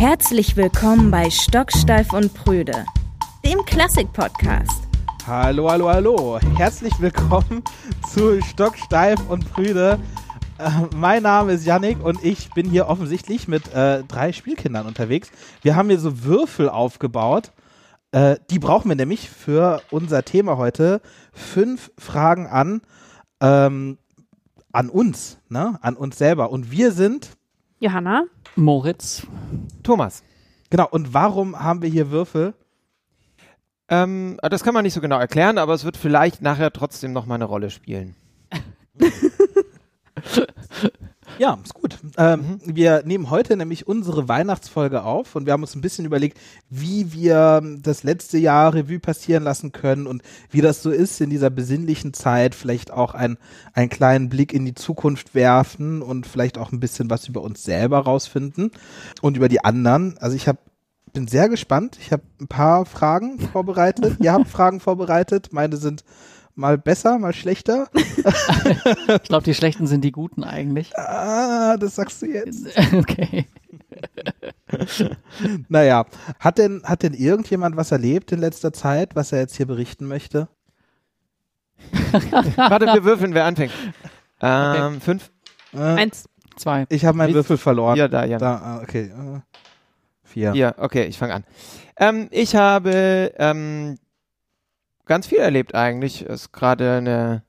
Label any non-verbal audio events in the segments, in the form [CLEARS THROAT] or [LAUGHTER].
Herzlich willkommen bei Stocksteif und Prüde, dem Klassik-Podcast. Hallo, hallo, hallo. Herzlich willkommen zu Stocksteif und Prüde. Äh, mein Name ist Yannick und ich bin hier offensichtlich mit äh, drei Spielkindern unterwegs. Wir haben hier so Würfel aufgebaut. Äh, die brauchen wir nämlich für unser Thema heute. Fünf Fragen an, ähm, an uns, ne? an uns selber. Und wir sind Johanna, Moritz, Thomas. Genau, und warum haben wir hier Würfel? Ähm, das kann man nicht so genau erklären, aber es wird vielleicht nachher trotzdem noch mal eine Rolle spielen. [LAUGHS] Ja, ist gut. Ähm, Wir nehmen heute nämlich unsere Weihnachtsfolge auf und wir haben uns ein bisschen überlegt, wie wir das letzte Jahr Revue passieren lassen können und wie das so ist in dieser besinnlichen Zeit, vielleicht auch ein, einen kleinen Blick in die Zukunft werfen und vielleicht auch ein bisschen was über uns selber rausfinden und über die anderen. Also ich habe bin sehr gespannt. Ich habe ein paar Fragen vorbereitet. Ihr habt [LAUGHS] Fragen vorbereitet. Meine sind mal besser, mal schlechter. [LAUGHS] [LAUGHS] ich glaube, die schlechten sind die guten eigentlich. Ah, das sagst du jetzt. [LAUGHS] okay. Naja, hat denn, hat denn irgendjemand was erlebt in letzter Zeit, was er jetzt hier berichten möchte? Warte, wir würfeln, wer anfängt. Ähm, fünf. Äh, eins. Zwei. ich habe meinen Würfel verloren. Ja, da, ja. Da, ah, okay. Äh, vier. Ja, okay, ich fange an. Ähm, ich habe ähm, ganz viel erlebt eigentlich. Es ist gerade eine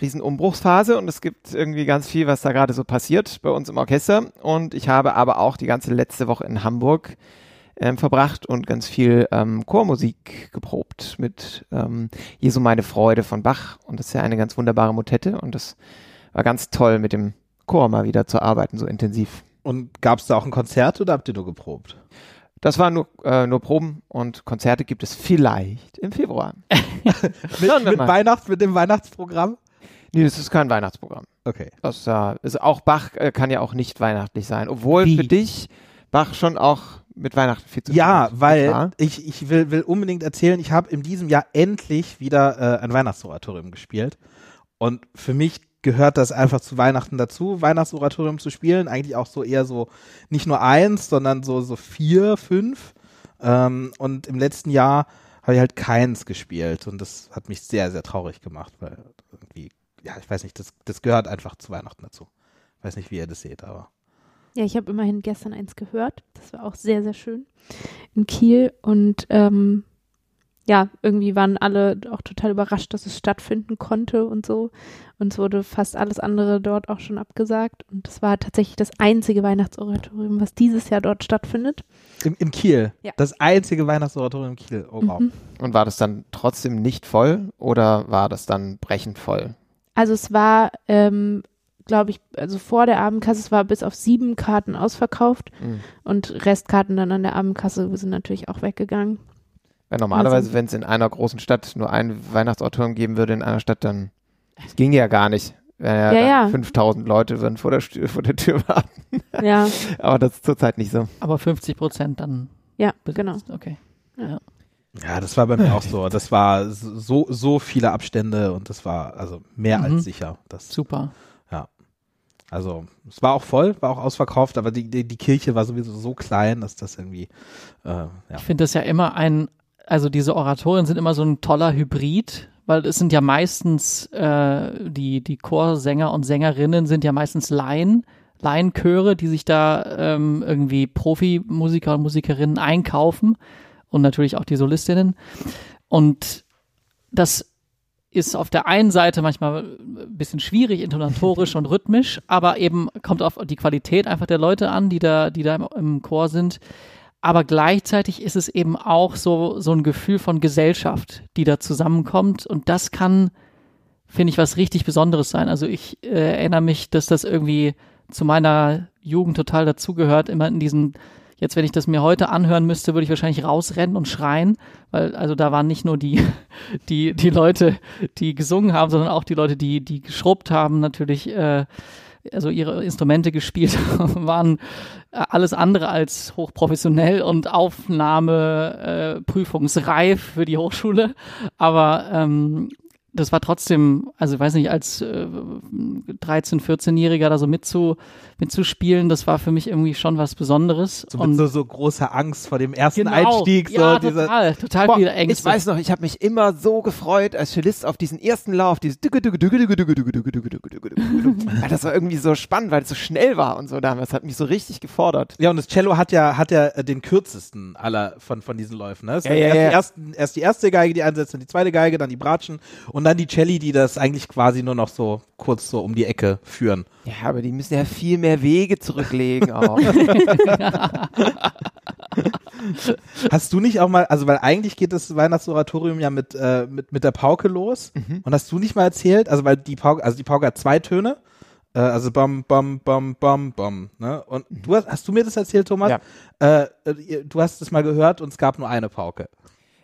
riesen Umbruchsphase und es gibt irgendwie ganz viel, was da gerade so passiert bei uns im Orchester. Und ich habe aber auch die ganze letzte Woche in Hamburg ähm, verbracht und ganz viel ähm, Chormusik geprobt mit ähm, Jesu meine Freude von Bach. Und das ist ja eine ganz wunderbare Motette und das war ganz toll mit dem Chor mal wieder zu arbeiten, so intensiv. Und gab es da auch ein Konzert oder habt ihr nur geprobt? Das waren nur, äh, nur Proben und Konzerte gibt es vielleicht im Februar. [LAUGHS] Mit, mit. Weihnachts-, mit dem Weihnachtsprogramm? Nee, das ist kein Weihnachtsprogramm. Okay. Das äh, ist auch Bach äh, kann ja auch nicht weihnachtlich sein, obwohl Wie? für dich Bach schon auch mit Weihnachten viel zu tun Ja, weil ich, ich will, will unbedingt erzählen, ich habe in diesem Jahr endlich wieder äh, ein Weihnachtsoratorium gespielt. Und für mich gehört das einfach zu Weihnachten dazu, Weihnachtsoratorium zu spielen. Eigentlich auch so eher so nicht nur eins, sondern so, so vier, fünf. Ähm, und im letzten Jahr habe ich halt keins gespielt. Und das hat mich sehr, sehr traurig gemacht, weil irgendwie, ja, ich weiß nicht, das, das gehört einfach zu Weihnachten dazu. Ich weiß nicht, wie ihr das seht, aber. Ja, ich habe immerhin gestern eins gehört. Das war auch sehr, sehr schön in Kiel. Und ähm, ja, irgendwie waren alle auch total überrascht, dass es stattfinden konnte und so. Und es wurde fast alles andere dort auch schon abgesagt. Und es war tatsächlich das einzige Weihnachtsoratorium, was dieses Jahr dort stattfindet. In, in Kiel. Ja. Das einzige Weihnachtsoratorium in Kiel. Oh, wow. Mhm. Und war das dann trotzdem nicht voll oder war das dann brechend voll? Also es war, ähm, glaube ich, also vor der Abendkasse, es war bis auf sieben Karten ausverkauft. Mhm. Und Restkarten dann an der Abendkasse sind natürlich auch weggegangen. Weil normalerweise, wenn es in einer großen Stadt nur ein Weihnachtsautorium geben würde, in einer Stadt, dann das ging ja gar nicht. Ja, Ja, ja. 5000 Leute würden vor der, vor der Tür [LAUGHS] warten. Ja, Aber das ist zurzeit nicht so. Aber 50 Prozent dann. ja, besetzt. genau. Okay. Ja, das war bei mir auch [LAUGHS] so. Das war so, so viele Abstände und das war also mehr Mhm. als sicher. Das, Super. also es war auch voll, war auch ausverkauft, aber die, die, die Kirche war sowieso so klein, dass das irgendwie, äh, ja. Ich finde das ja immer ein, also diese Oratorien sind immer so ein toller Hybrid, weil es sind ja meistens, äh, die, die Chorsänger und Sängerinnen sind ja meistens Laien, Laienchöre, die sich da ähm, irgendwie Profimusiker und Musikerinnen einkaufen und natürlich auch die Solistinnen. Und das ist auf der einen Seite manchmal ein bisschen schwierig, intonatorisch und rhythmisch, aber eben kommt auf die Qualität einfach der Leute an, die da, die da im, im Chor sind. Aber gleichzeitig ist es eben auch so, so ein Gefühl von Gesellschaft, die da zusammenkommt. Und das kann, finde ich, was richtig Besonderes sein. Also ich äh, erinnere mich, dass das irgendwie zu meiner Jugend total dazugehört, immer in diesen, jetzt wenn ich das mir heute anhören müsste, würde ich wahrscheinlich rausrennen und schreien, weil also da waren nicht nur die, [LAUGHS] die, die Leute, die gesungen haben, sondern auch die Leute, die, die geschrubbt haben, natürlich, äh, also ihre Instrumente gespielt haben, [LAUGHS] waren äh, alles andere als hochprofessionell und Aufnahme äh, für die Hochschule. Aber ähm, das war trotzdem, also ich weiß nicht, als äh, 13-, 14-Jähriger da so mitzu, mitzuspielen, das war für mich irgendwie schon was Besonderes. So und so, so große Angst vor dem ersten genau, Einstieg. So ja, diese, total, total boah, viele Ängste. Ich weiß noch, ich habe mich immer so gefreut als Cellist auf diesen ersten Lauf, dieses Das war irgendwie so spannend, weil es so schnell war und so damals, hat mich so richtig gefordert. Ja, und das Cello hat ja, hat ja den kürzesten aller von, von diesen Läufen. Ne? Ja, ja, erst, die erste, erst die erste Geige, die einsetzt, dann die zweite Geige, dann die Bratschen und dann die Celli, die das eigentlich quasi nur noch so kurz so um die Ecke führen. Ja, aber die müssen ja viel mehr Wege zurücklegen auch. [LAUGHS] Hast du nicht auch mal, also weil eigentlich geht das Weihnachtsoratorium ja mit, äh, mit, mit der Pauke los Mhm. und hast du nicht mal erzählt, also weil die Pauke, also die Pauke hat zwei Töne, äh, also bam, bam, bam, bam, bam, ne? Und du hast, hast du mir das erzählt, Thomas? Ja. Äh, äh, du hast es mal gehört und es gab nur eine Pauke.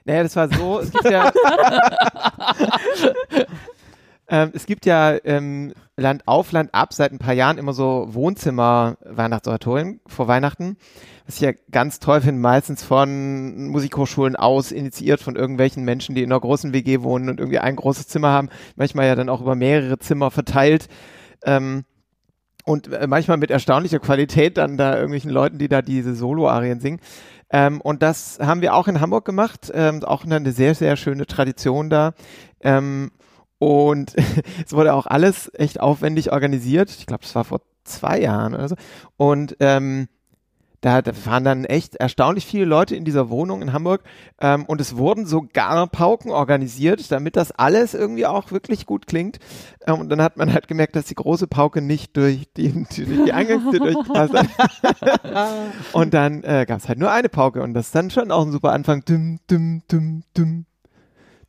Naja, das war so, es gibt ja, [LAUGHS] ähm, es gibt ja ähm, Land auf, Land ab seit ein paar Jahren immer so Wohnzimmer-Weihnachtsoratorien vor Weihnachten, was ich ja ganz toll finde, meistens von Musikhochschulen aus, initiiert von irgendwelchen Menschen, die in einer großen WG wohnen und irgendwie ein großes Zimmer haben, manchmal ja dann auch über mehrere Zimmer verteilt. Ähm, und äh, manchmal mit erstaunlicher Qualität dann da irgendwelchen Leuten, die da diese Solo-Arien singen. Ähm, und das haben wir auch in Hamburg gemacht, ähm, auch eine sehr, sehr schöne Tradition da. Ähm, und [LAUGHS] es wurde auch alles echt aufwendig organisiert. Ich glaube, das war vor zwei Jahren oder so. Und ähm, da waren dann echt erstaunlich viele Leute in dieser Wohnung in Hamburg ähm, und es wurden sogar Pauken organisiert, damit das alles irgendwie auch wirklich gut klingt. Ähm, und dann hat man halt gemerkt, dass die große Pauke nicht durch die, durch die Eingangstür [LAUGHS] durchpasst. [LAUGHS] und dann äh, gab es halt nur eine Pauke und das ist dann schon auch ein super Anfang. Dum, dum, dum, dum.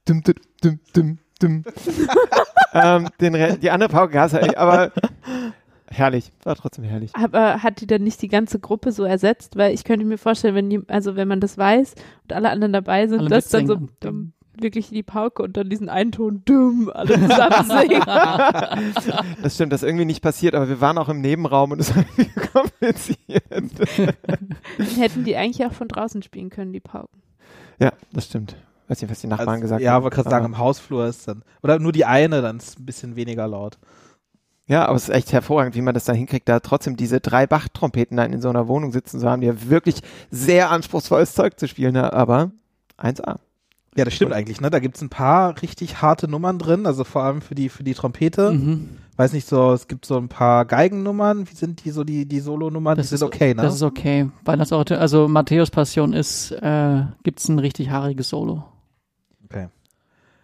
Dum, dum, dum, dum, dum. [LAUGHS] ähm, den, die andere Pauke gab es halt nicht, aber herrlich, war trotzdem herrlich. Aber hat die dann nicht die ganze Gruppe so ersetzt? Weil ich könnte mir vorstellen, wenn die, also wenn man das weiß und alle anderen dabei sind, Alle dass dann so dumm, wirklich die Pauke und dann diesen einen Ton dumm alle zusammen singen. [LAUGHS] Das stimmt, das ist irgendwie nicht passiert, aber wir waren auch im Nebenraum und es war irgendwie [LAUGHS] kompliziert. Dann hätten die eigentlich auch von draußen spielen können, die Pauken. Ja, das stimmt. Weiß nicht, was die Nachbarn Also, gesagt ja, haben. wollte gerade sagen, aber- im Hausflur ist dann, oder nur die eine, dann ist es ein bisschen weniger laut. Ja, aber es ist echt hervorragend, wie man das dann hinkriegt, da trotzdem diese drei Bach-Trompeten dann in so einer Wohnung sitzen zu haben, die ja wirklich sehr anspruchsvolles Zeug zu spielen, ne? aber 1A. Ja, das stimmt eigentlich, ne? Da gibt's ein paar richtig harte Nummern drin, also vor allem für die, für die Trompete. Mhm. Weiß nicht so, es gibt so ein paar Geigennummern. Wie sind die so die, die Solo-Nummern? Die Das sind ist okay, ne? Das ist okay. Weihnachtsoratorium, also Matthäus Passion ist, äh, gibt's ein richtig haariges Solo.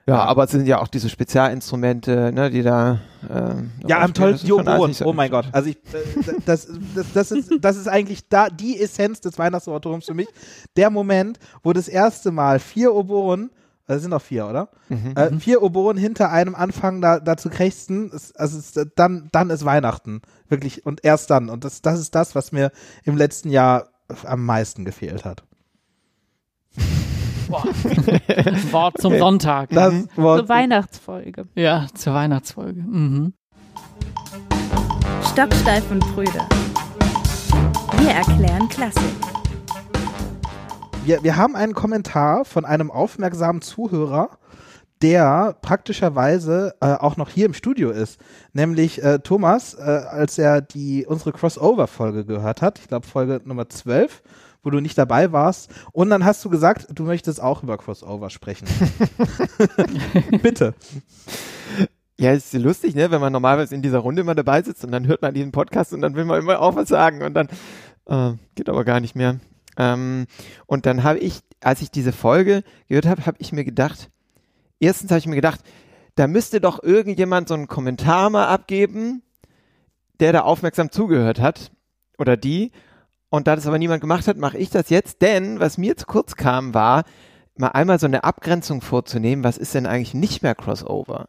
Ja, aber es sind ja auch diese Spezialinstrumente, ne, die da. Ähm, Ja, am tollsten die Oboen. Oh mein Gott. Also ich, äh, das, das, das, ist, das ist eigentlich da die Essenz des Weihnachtsoratoriums für mich. Der Moment, wo das erste Mal vier Oboen, das sind noch vier, oder? Mhm. Äh, vier Oboen hinter einem anfangen da, da zu krächzen, ist, also ist, dann, dann ist Weihnachten. Wirklich. Und erst dann. Und das, das ist das, was mir im letzten Jahr am meisten gefehlt hat. [LAUGHS] Wort zum Sonntag. Das Wort, So Weihnachtsfolge. Ja, zur Weihnachtsfolge. Mhm. Stocksteif und Prüde. Wir erklären Klassik. wir, wir haben einen Kommentar von einem aufmerksamen Zuhörer, der praktischerweise äh, auch noch hier im Studio ist. Nämlich äh, Thomas, äh, als er die unsere Crossover-Folge gehört hat, ich glaube Folge Nummer 12, wo du nicht dabei warst. Und dann hast du gesagt, du möchtest auch über Crossover sprechen. [LAUGHS] Bitte. Ja, ist lustig, ne, wenn man normalerweise in dieser Runde immer dabei sitzt und dann hört man diesen Podcast und dann will man immer auch was sagen und dann äh, geht aber gar nicht mehr. Ähm, und dann habe ich, als ich diese Folge gehört habe, habe ich mir gedacht, erstens habe ich mir gedacht, da müsste doch irgendjemand so einen Kommentar mal abgeben, der da aufmerksam zugehört hat oder die. Und da das aber niemand gemacht hat, mache ich das jetzt, denn was mir zu kurz kam, war, mal einmal so eine Abgrenzung vorzunehmen, was ist denn eigentlich nicht mehr Crossover?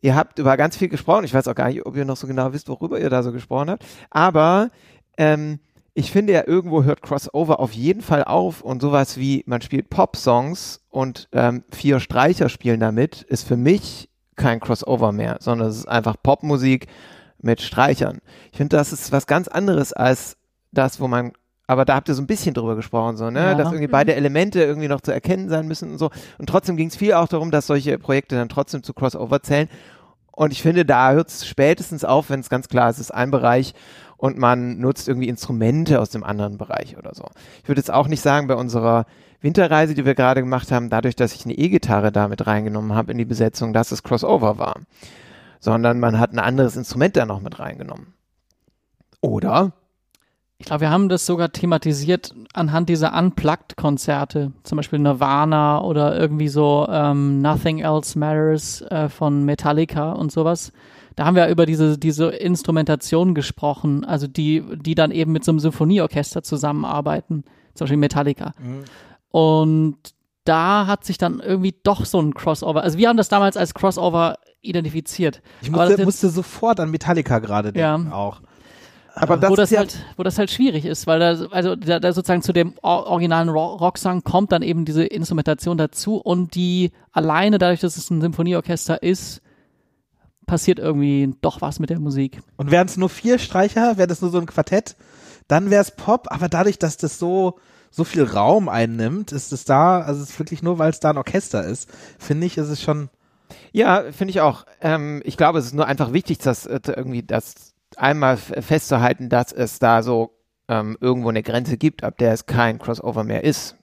Ihr habt über ganz viel gesprochen. Ich weiß auch gar nicht, ob ihr noch so genau wisst, worüber ihr da so gesprochen habt. Aber ähm, ich finde ja, irgendwo hört Crossover auf jeden Fall auf und sowas wie, man spielt Pop-Songs und ähm, vier Streicher spielen damit, ist für mich kein Crossover mehr, sondern es ist einfach Popmusik mit Streichern. Ich finde, das ist was ganz anderes als das, wo man aber da habt ihr so ein bisschen drüber gesprochen, so, ne? Ja. Dass irgendwie beide Elemente irgendwie noch zu erkennen sein müssen und so. Und trotzdem ging es viel auch darum, dass solche Projekte dann trotzdem zu Crossover zählen. Und ich finde, da hört es spätestens auf, wenn es ganz klar ist, es ist ein Bereich und man nutzt irgendwie Instrumente aus dem anderen Bereich oder so. Ich würde jetzt auch nicht sagen, bei unserer Winterreise, die wir gerade gemacht haben, dadurch, dass ich eine E-Gitarre da mit reingenommen habe in die Besetzung, dass es Crossover war. Sondern man hat ein anderes Instrument da noch mit reingenommen. Oder? Ich glaube, wir haben das sogar thematisiert anhand dieser Unplugged-Konzerte, zum Beispiel Nirvana oder irgendwie so ähm, Nothing Else Matters äh, von Metallica und sowas. Da haben wir über diese, diese Instrumentation gesprochen, also die, die dann eben mit so einem Symphonieorchester zusammenarbeiten, zum Beispiel Metallica. Und da hat sich dann irgendwie doch so ein Crossover, also wir haben das damals als Crossover identifiziert. Ich musste, jetzt- musste sofort an Metallica gerade denken Ja. auch. Aber das wo ist das ja, halt, wo das halt schwierig ist, weil da, also da, da sozusagen zu dem or- originalen Ro Rocksong kommt dann eben diese Instrumentation dazu und die alleine dadurch, dass es ein Symphonieorchester ist, passiert irgendwie doch was mit der Musik. Und wären es nur vier Streicher, wäre das nur so ein Quartett, dann wäre es Pop, aber dadurch, dass das so so viel Raum einnimmt, ist es da, also es ist wirklich nur, weil es da ein Orchester ist, finde ich, ist es schon Ja, finde ich auch. Ähm, ich glaube, es ist nur einfach wichtig, dass äh, irgendwie das einmal festzuhalten, dass es da so ähm, irgendwo eine Grenze gibt, ab der es kein Crossover mehr ist.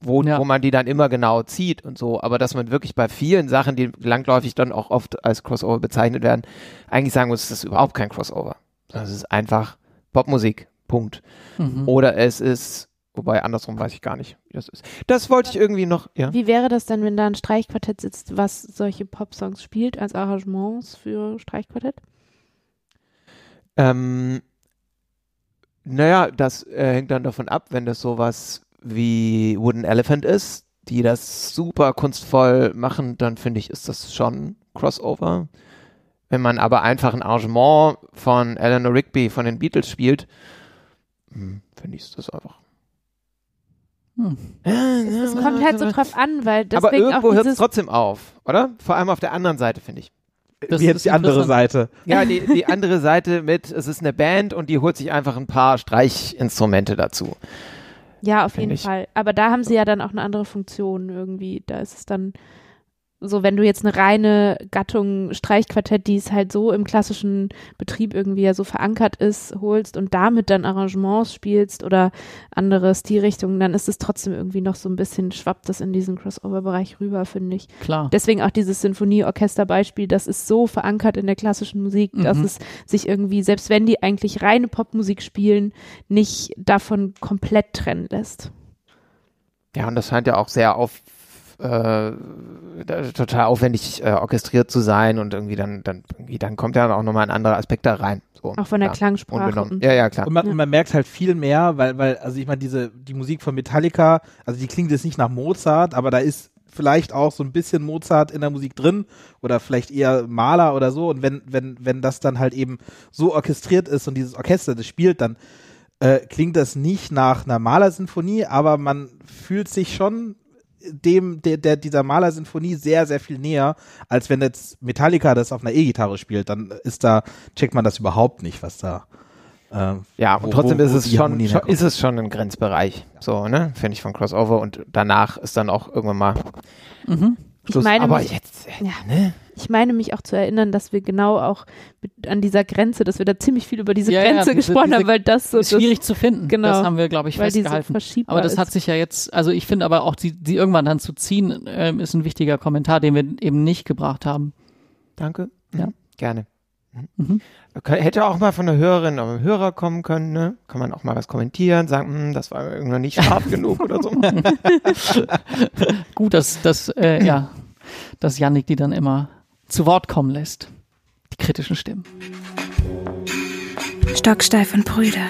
Wo, Ja. wo man die dann immer genau zieht und so, aber dass man wirklich bei vielen Sachen, die langläufig dann auch oft als Crossover bezeichnet werden, eigentlich sagen muss, das ist überhaupt kein Crossover. Das ist einfach Popmusik. Punkt. Mhm. Oder es ist, wobei andersrum weiß ich gar nicht, wie das ist. Das wollte ich irgendwie noch, ja. Wie wäre das denn, wenn da ein Streichquartett sitzt, was solche Popsongs spielt als Arrangements für Streichquartett? Ähm, naja, das äh, hängt dann davon ab, wenn das sowas wie Wooden Elephant ist, die das super kunstvoll machen, dann finde ich, ist das schon Crossover. Wenn man aber einfach ein Arrangement von Eleanor Rigby von den Beatles spielt, hm, finde ich, ist das einfach. Hm. Es kommt halt so drauf an, weil deswegen aber irgendwo auch hört es trotzdem auf, oder? Vor allem auf der anderen Seite, finde ich. Das wie jetzt die andere. Seite. Ja, die, die andere Seite mit, es ist eine Band und die holt sich einfach ein paar Streichinstrumente dazu. ja, auf jeden ich. Fall. Aber da haben sie ja dann auch eine andere Funktion irgendwie. Da ist es dann so, wenn du jetzt eine reine Gattung Streichquartett, die es halt so im klassischen Betrieb irgendwie ja so verankert ist, holst und damit dann Arrangements spielst oder andere Stilrichtungen, dann ist es trotzdem irgendwie noch so ein bisschen, schwappt das in diesen Crossover-Bereich rüber, finde ich. Klar. Deswegen auch dieses Sinfonieorchester-Beispiel, das ist so verankert in der klassischen Musik, dass Mhm. es sich irgendwie, selbst wenn die eigentlich reine Popmusik spielen, nicht davon komplett trennen lässt. Ja, und das scheint ja auch sehr auf, äh, da- total aufwendig äh, orchestriert zu sein und irgendwie dann, dann, irgendwie dann kommt ja auch nochmal ein anderer Aspekt da rein. So, Auch von der ja, Klangsprache. unbenommen. Und, Ja, ja, klar. Und man, Ja. und man merkt halt viel mehr, weil, weil, also ich meine, diese, die Musik von Metallica, also die klingt jetzt nicht nach Mozart, aber da ist vielleicht auch so ein bisschen Mozart in der Musik drin oder vielleicht eher Maler oder so. Und wenn, wenn, wenn das dann halt eben so orchestriert ist und dieses Orchester das spielt, dann äh, klingt das nicht nach einer Malersinfonie, aber man fühlt sich schon dem, der, der, dieser Malersinfonie sehr, sehr viel näher, als wenn jetzt Metallica das auf einer E-Gitarre spielt, dann ist da, checkt man das überhaupt nicht, was da äh, Ja, wo- und trotzdem wo- ist wo es schon, schon ist es schon ein Grenzbereich. So, ne? Finde ich von Crossover und danach ist dann auch irgendwann mal Mhm. ich, Schluss. meine Aber mich, jetzt, äh, Ja. ne? Ich meine mich auch zu erinnern, dass wir genau auch mit, an dieser Grenze, dass wir da ziemlich viel über diese Ja, ja, Grenze diese- gesprochen diese- haben, weil das so ist schwierig zu finden. genau. Das haben wir, glaube ich, das, weil so festgehalten. verschiebbar aber das ist. hat sich ja jetzt, also ich finde aber auch, die, die irgendwann dann zu ziehen, ähm, ist ein wichtiger Kommentar, den wir eben nicht gebracht haben. Danke. Ja. Mhm. Gerne. Mhm. Kö- Hätte auch mal von einer Hörerin oder einem Hörer kommen können, ne? Kann man auch mal was kommentieren, sagen, hm, das war irgendwann nicht scharf [LAUGHS] genug oder so. Gut, dass, dass, äh, ja, dass Yannick die dann immer zu Wort kommen lässt. Die kritischen Stimmen. Stocksteif und Brüder.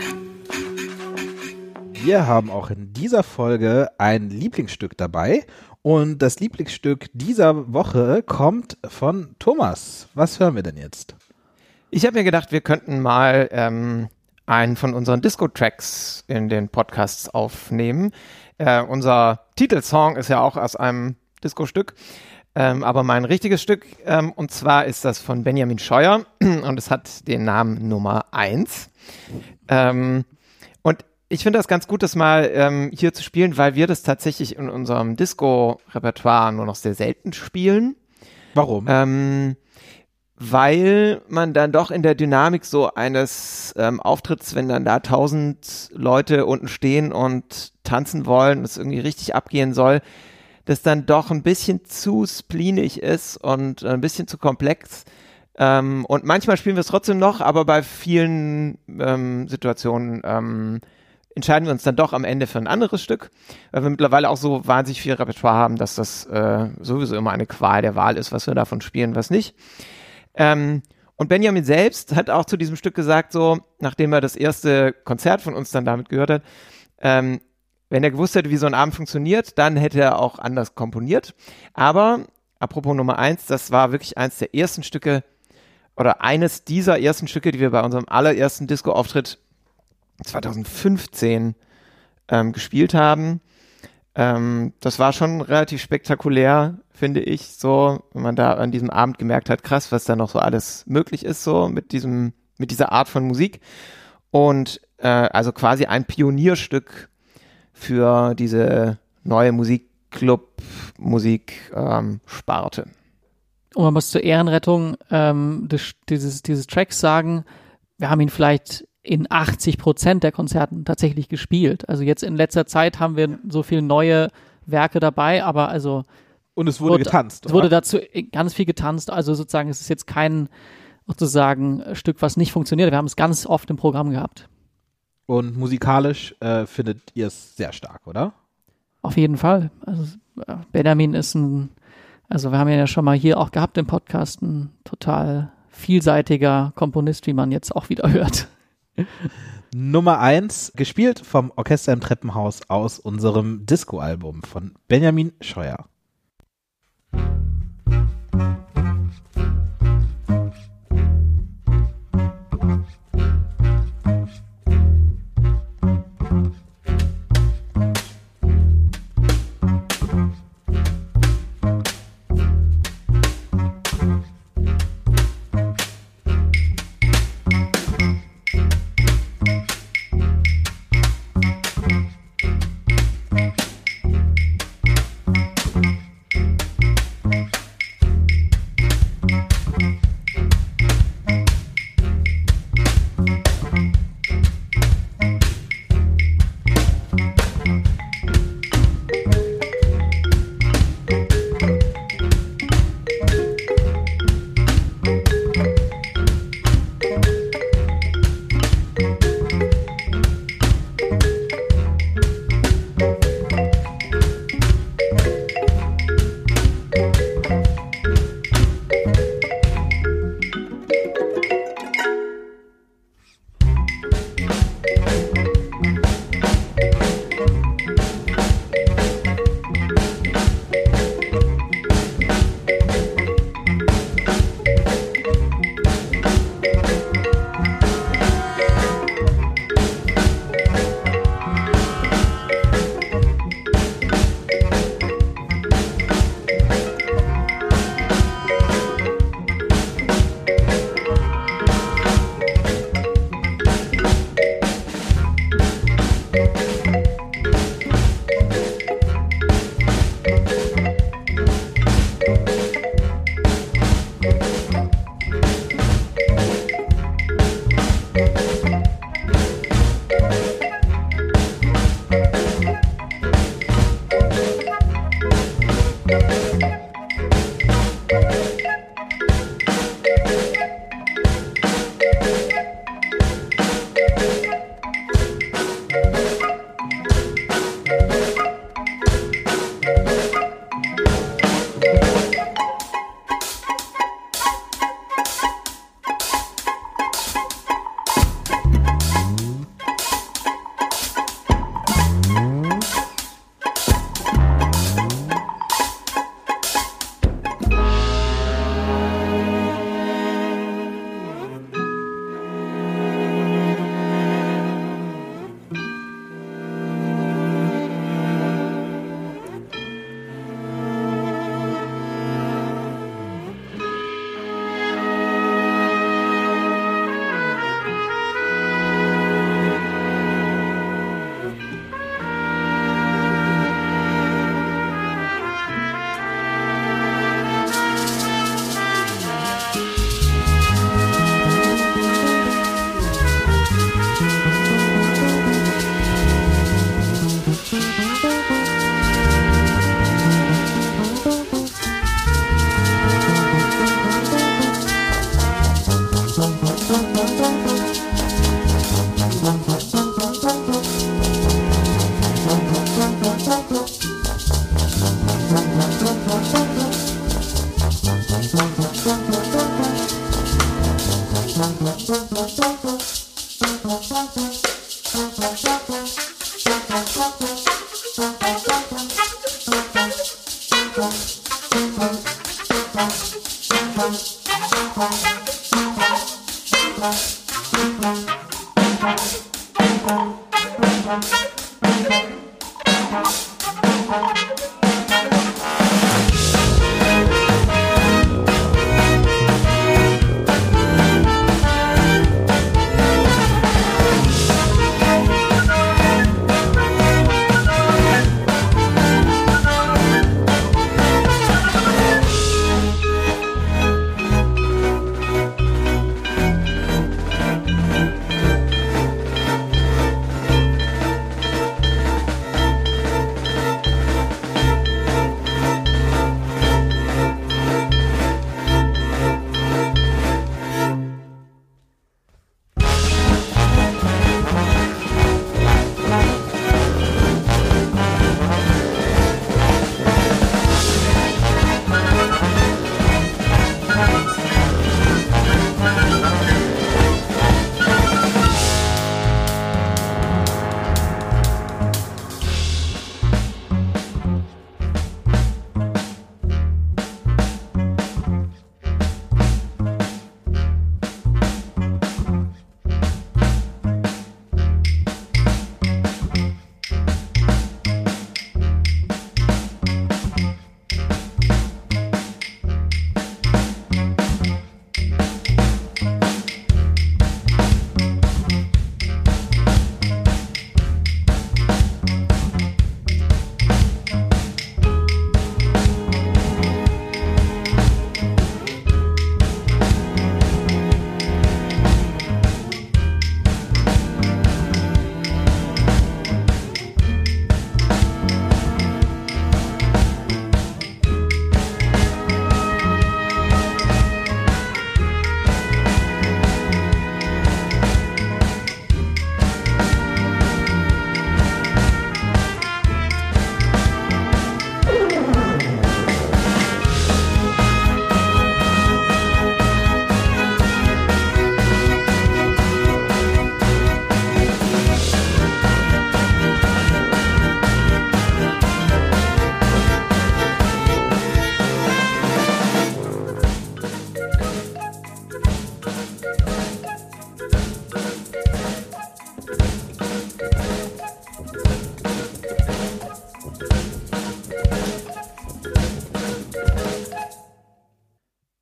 Wir haben auch in dieser Folge ein Lieblingsstück dabei. Und das Lieblingsstück dieser Woche kommt von Thomas. Was hören wir denn jetzt? Ich habe mir gedacht, wir könnten mal ähm, einen von unseren Disco-Tracks in den Podcasts aufnehmen. Äh, unser Titelsong ist ja auch aus einem Disco-Stück, ähm, aber mein richtiges Stück, ähm, und zwar ist das von Benjamin Scheuer [CLEARS THROAT] und es hat den Namen Nummer 1. Ähm, und ich finde das ganz gut, das mal ähm, hier zu spielen, weil wir das tatsächlich in unserem Disco-Repertoire nur noch sehr selten spielen. Warum? Ähm, weil man dann doch in der Dynamik so eines ähm, Auftritts, wenn dann da tausend Leute unten stehen und tanzen wollen, das irgendwie richtig abgehen soll, das dann doch ein bisschen zu spleenig ist und ein bisschen zu komplex. Ähm, und manchmal spielen wir es trotzdem noch, aber bei vielen ähm, Situationen ähm, entscheiden wir uns dann doch am Ende für ein anderes Stück, weil wir mittlerweile auch so wahnsinnig viel Repertoire haben, dass das äh, sowieso immer eine Qual der Wahl ist, was wir davon spielen, was nicht. Ähm, und Benjamin selbst hat auch zu diesem Stück gesagt, so, nachdem er das erste Konzert von uns dann damit gehört hat, ähm, wenn er gewusst hätte, wie so ein Abend funktioniert, dann hätte er auch anders komponiert. Aber, apropos Nummer eins, das war wirklich eins der ersten Stücke oder eines dieser ersten Stücke, die wir bei unserem allerersten Disco-Auftritt 2015 ähm, gespielt haben. Ähm, das war schon relativ spektakulär, finde ich, so, wenn man da an diesem Abend gemerkt hat, krass, was da noch so alles möglich ist, so mit diesem, mit dieser Art von Musik. Und äh, also quasi ein Pionierstück für diese neue Musikclub-Musik-Sparte. Ähm, Und man muss zur Ehrenrettung ähm, des, dieses, dieses Tracks sagen, wir haben ihn vielleicht in 80 Prozent der Konzerten tatsächlich gespielt. Also jetzt in letzter Zeit haben wir so viele neue Werke dabei, aber also und es wurde, wurde getanzt. Es wurde dazu ganz viel getanzt. Also sozusagen es ist jetzt kein sozusagen Stück, was nicht funktioniert. Wir haben es ganz oft im Programm gehabt. Und musikalisch äh, findet ihr es sehr stark, oder? Auf jeden Fall. Also äh, Benjamin ist ein, also wir haben ja schon mal hier auch gehabt im Podcast, ein total vielseitiger Komponist, wie man jetzt auch wieder [LAUGHS] hört. Nummer 1, gespielt vom Orchester im Treppenhaus aus unserem Disco-Album von Benjamin Scheuer.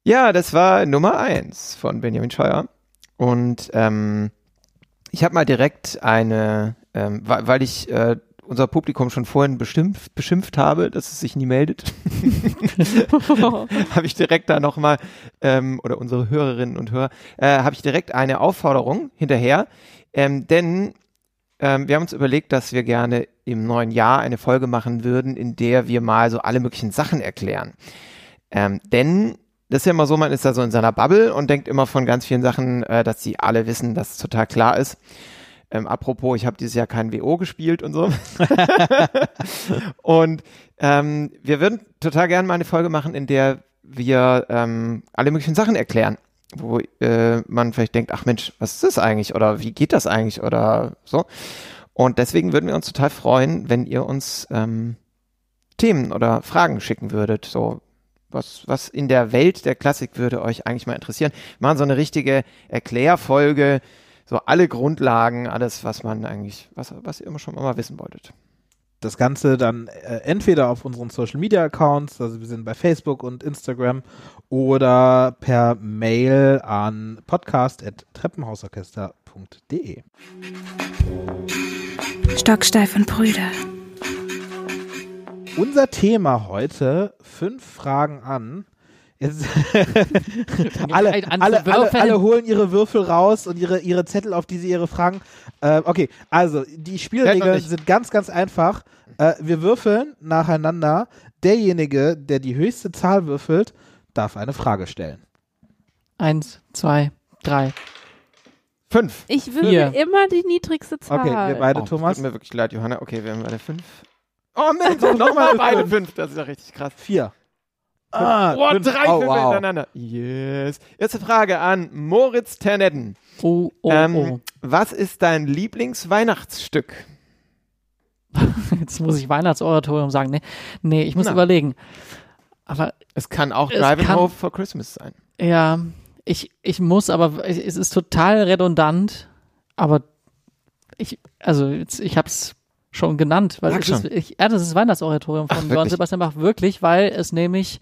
Ja, das war Nummer eins von Benjamin Scheuer. Und ähm, ich habe mal direkt eine, ähm, weil, weil ich äh, unser Publikum schon vorhin beschimpft, beschimpft habe, dass es sich nie meldet, [LAUGHS] [LAUGHS] habe ich direkt da nochmal, ähm, oder unsere Hörerinnen und Hörer, äh, habe ich direkt eine Aufforderung hinterher. Ähm, denn ähm, wir haben uns überlegt, dass wir gerne im neuen Jahr eine Folge machen würden, in der wir mal so alle möglichen Sachen erklären. Ähm, denn das ist ja immer so, man ist da so in seiner Bubble und denkt immer von ganz vielen Sachen, äh, dass sie alle wissen, dass es total klar ist. Ähm, apropos, ich habe dieses Jahr kein WO gespielt und so. [LAUGHS] und ähm, wir würden total gerne mal eine Folge machen, in der wir ähm, alle möglichen Sachen erklären, wo äh, man vielleicht denkt, ach Mensch, was ist das eigentlich oder wie geht das eigentlich oder so. Und deswegen würden wir uns total freuen, wenn ihr uns ähm, Themen oder Fragen schicken würdet. So, was, was in der Welt der Klassik würde euch eigentlich mal interessieren. Wir machen so eine richtige Erklärfolge, so alle Grundlagen, alles, was man eigentlich, was, was ihr immer schon mal wissen wolltet. Das Ganze dann äh, entweder auf unseren Social Media Accounts, also wir sind bei Facebook und Instagram, oder per Mail an podcast.treppenhausorchester.de. Stocksteif und Brüder. Unser Thema heute, fünf Fragen an. [LAUGHS] Alle, alle, alle, alle holen ihre Würfel raus und ihre, ihre Zettel, auf die sie ihre Fragen. Äh, okay, also die Spielregeln sind ganz, ganz einfach. Äh, wir würfeln nacheinander. Derjenige, der die höchste Zahl würfelt, darf eine Frage stellen. Eins, zwei, drei. Fünf. Ich würde Vier. immer die niedrigste Zahl. Okay, wir beide, Oh, Thomas. Tut mir wirklich leid, Johanna. Okay, wir haben beide fünf. Oh Mensch, nochmal [LAUGHS] beide fünf. Das ist ja richtig krass. Vier. Ah, Oh, fünf. drei Oh, Fünfe wow. hintereinander. Yes. Erste Frage an Moritz Ternetten. Oh, oh, ähm, oh. Was ist dein Lieblingsweihnachtsstück? [LAUGHS] Jetzt muss ich Weihnachtsoratorium sagen. Nee, nee ich muss Na. überlegen. Aber Es kann auch Driving Home for Christmas sein. ja, Ich, ich muss, aber es ist total redundant, aber ich, also jetzt, ich habe es schon genannt, weil es ist, ich, ja, das ist das Weihnachtsoratorium Ach, von Johann wirklich? Sebastian Bach, wirklich, weil es nämlich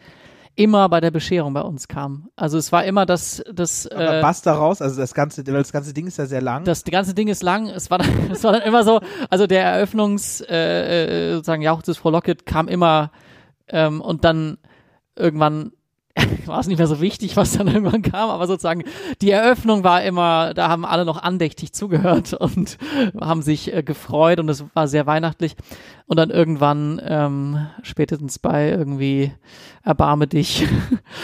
immer bei der Bescherung bei uns kam. Also es war immer das, das, Aber äh, was daraus? Also das ganze, das ganze Ding ist ja sehr lang. das ganze Ding ist lang. Es war dann, [LAUGHS] es war dann immer so, also der Eröffnungs, äh, äh, sozusagen Jauch des Frohlocket kam immer ähm, und dann irgendwann [LAUGHS] war es nicht mehr so wichtig, was dann irgendwann kam, aber sozusagen die Eröffnung war immer, da haben alle noch andächtig zugehört [LAUGHS] und haben sich äh, gefreut und es war sehr weihnachtlich. Und dann irgendwann, ähm, spätestens bei irgendwie Erbarme dich,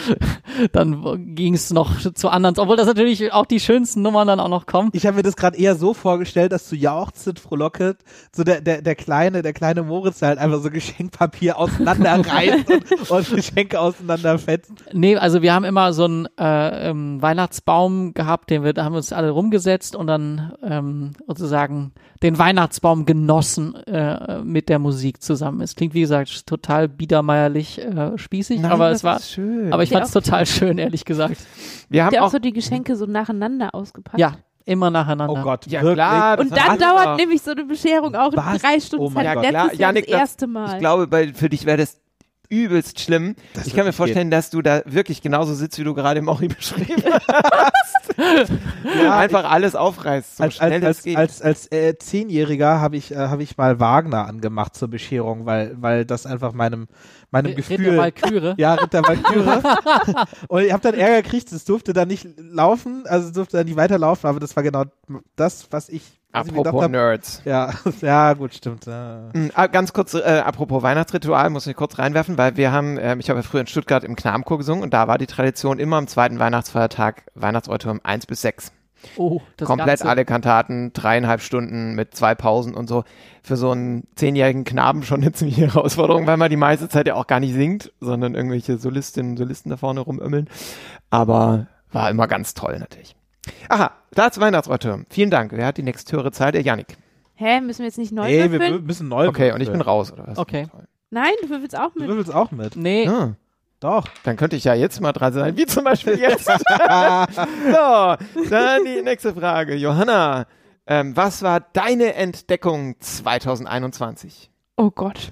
[LAUGHS] dann ging es noch zu anderen, obwohl das natürlich auch die schönsten Nummern dann auch noch kommen. Ich habe mir das gerade eher so vorgestellt, dass du jauchzet, frohlocket, so der, der, der kleine, der kleine Moritz halt einfach so Geschenkpapier auseinanderreißt [LAUGHS] und, und Geschenke auseinanderfetzt. Nee, also wir haben immer so einen äh, ähm, Weihnachtsbaum gehabt, den wir, da haben wir uns alle rumgesetzt und dann ähm, sozusagen den Weihnachtsbaum genossen äh, mit der Musik zusammen. Es klingt wie gesagt total biedermeierlich äh, spießig, aber das es war, aber ich fand es total schön, ehrlich gesagt. wir haben auch auch, so die Geschenke so nacheinander ausgepackt. Ja, immer nacheinander. Oh Gott, ja wirklich? klar. Und dann dauert nämlich so eine Bescherung auch Was? drei Stunden Oh mein Zeit. Gott. Jahr Janik, das das- erste Mal. Ich glaube, bei, für dich wäre das übelst schlimm. Das ich kann mir vorstellen, dass du da wirklich genauso sitzt, wie du gerade im Mauri beschrieben [LAUGHS] hast. Ja, Einfach alles aufreißt, so als, schnell als, es als, geht. als, als äh, Zehnjähriger habe ich, äh, hab ich mal Wagner angemacht zur Bescherung, weil, weil das einfach meinem, meinem Ritter Gefühl. Walküre. [LAUGHS] Ja, Ritter Valkyrie. [LAUGHS] und ich habe dann Ärger gekriegt, es durfte dann nicht laufen, also es durfte dann nicht weiterlaufen, aber das war genau das, was ich, ich Apropos hab. Nerds. Ja, [LAUGHS] ja, gut, stimmt. Ja. Mm, ah, Ganz kurz, äh, apropos Weihnachtsritual, muss ich kurz reinwerfen, weil wir haben, ähm, ich habe ja früher in Stuttgart im Knabenchor gesungen und da war die Tradition immer am zweiten Weihnachtsfeiertag Weihnachtsauditorium 1 bis 6. Oh, das Komplett Ganze. alle Kantaten, dreieinhalb Stunden mit zwei Pausen und so. Für so einen zehnjährigen Knaben schon eine ziemliche [LAUGHS] Herausforderung, weil man die meiste Zeit ja auch gar nicht singt, sondern irgendwelche Solistinnen und Solisten da vorne rumömmeln. Aber war immer ganz toll natürlich. Aha, das Weihnachtsauditorium. Vielen Dank. Wer hat die nächste höhere Zahl? Der Janik. Hä, müssen wir jetzt nicht neu Nee, wir würfeln? wür- müssen neu Okay, und ich bin raus, oder was? Okay. Nein, du würfelst auch Du mit. würfelst auch mit. Nee, Ah, Doch. dann könnte ich ja jetzt mal dran sein, wie zum Beispiel jetzt. [LAUGHS] [LAUGHS] so, dann die nächste Frage. Johanna, ähm, was war deine Entdeckung 2021? Oh Gott.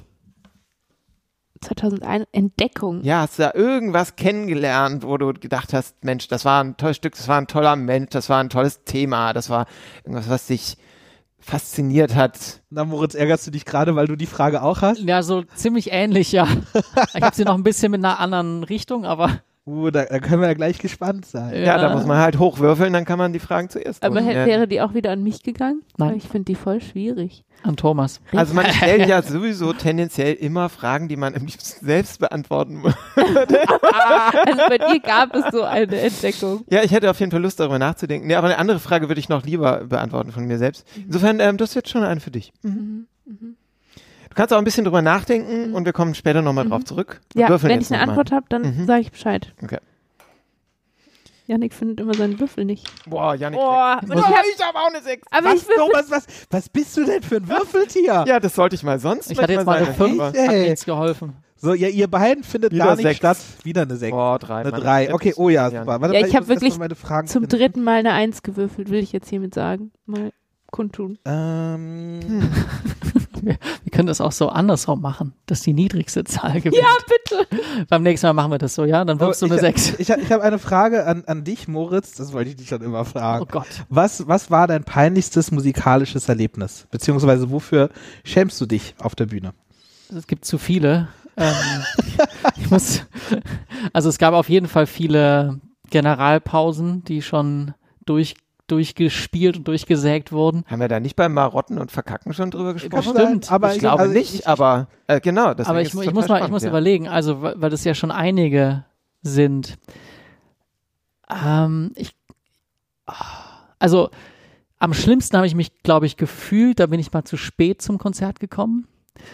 2001 Entdeckung. Ja, hast du da irgendwas kennengelernt, wo du gedacht hast, Mensch, das war ein tolles Stück, das war ein toller Mensch, das war ein tolles Thema, das war irgendwas, was dich fasziniert hat. Na, Moritz, ärgerst du dich gerade, weil du die Frage auch hast? ja, so ziemlich ähnlich, ja. Ich habe sie noch ein bisschen mit einer anderen Richtung, aber Uh, da, da können wir ja gleich gespannt sein. Ja, da muss man halt hochwürfeln, dann kann man die Fragen zuerst Aber tun. hä- Ja. wäre die auch wieder an mich gegangen? Nein. Weil Ich finde die voll schwierig. an Thomas. Also man stellt ja [LAUGHS] sowieso tendenziell immer Fragen, die man am liebsten selbst beantworten muss. Also bei dir gab es so eine Entdeckung. Ja, ich hätte auf jeden Fall Lust, darüber nachzudenken. Nee, aber eine andere Frage würde ich noch lieber beantworten von mir selbst. Insofern, ähm, das ist jetzt schon eine für dich. Mhm. Du kannst auch ein bisschen drüber nachdenken und wir kommen später nochmal drauf zurück. Wir Ja, würfeln wenn jetzt ich eine. Antwort habe, dann Mhm. sage ich Bescheid. Okay. Janik findet immer seinen Würfel nicht. Boah, Janik. Boah, und ich hab, habe auch eine 6. aber Was, ich würfel. Thomas, was, was bist du denn für ein Würfeltier? Ja, das sollte ich mal sonst Ich hatte jetzt mal eine manchmal 5, sagen, hat Ey. nichts geholfen. So, ja, ihr beiden findet Wieder gar nicht sechs. statt. Wieder eine 6. Boah, drei. eine Mann. 3. Okay, oh ja, super. Warte, Ja, mal, ich hab erst wirklich mal meine Fragen Zum finden. dritten Mal eine Eins gewürfelt, will ich jetzt hiermit sagen. Mal kundtun. Ähm, [LAUGHS] Wir können das auch so andersrum machen, dass die niedrigste Zahl gewinnt. Ja, bitte. Beim nächsten Mal machen wir das so, ja? Dann wirfst du ich, eine 6. [LAUGHS] Ich, ich habe eine Frage an, an dich, Moritz. Das wollte ich dich schon immer fragen. Oh Gott. Was, was war dein peinlichstes musikalisches Erlebnis? Beziehungsweise wofür schämst du dich auf der Bühne? Es gibt zu viele. Ähm, [LAUGHS] ich muss, also es gab auf jeden Fall viele Generalpausen, die schon durch, durchgespielt und durchgesägt wurden. Haben wir da nicht beim Marotten und Verkacken schon drüber gesprochen? Bestimmt. aber ich glaube also nicht, ich, aber äh, genau. Aber ist ich, ich muss mal, ich muss ja. überlegen, also weil das ja schon einige sind. Ähm, ich, ah, also am schlimmsten habe ich mich, glaube ich, gefühlt. Da bin ich mal zu spät zum Konzert gekommen.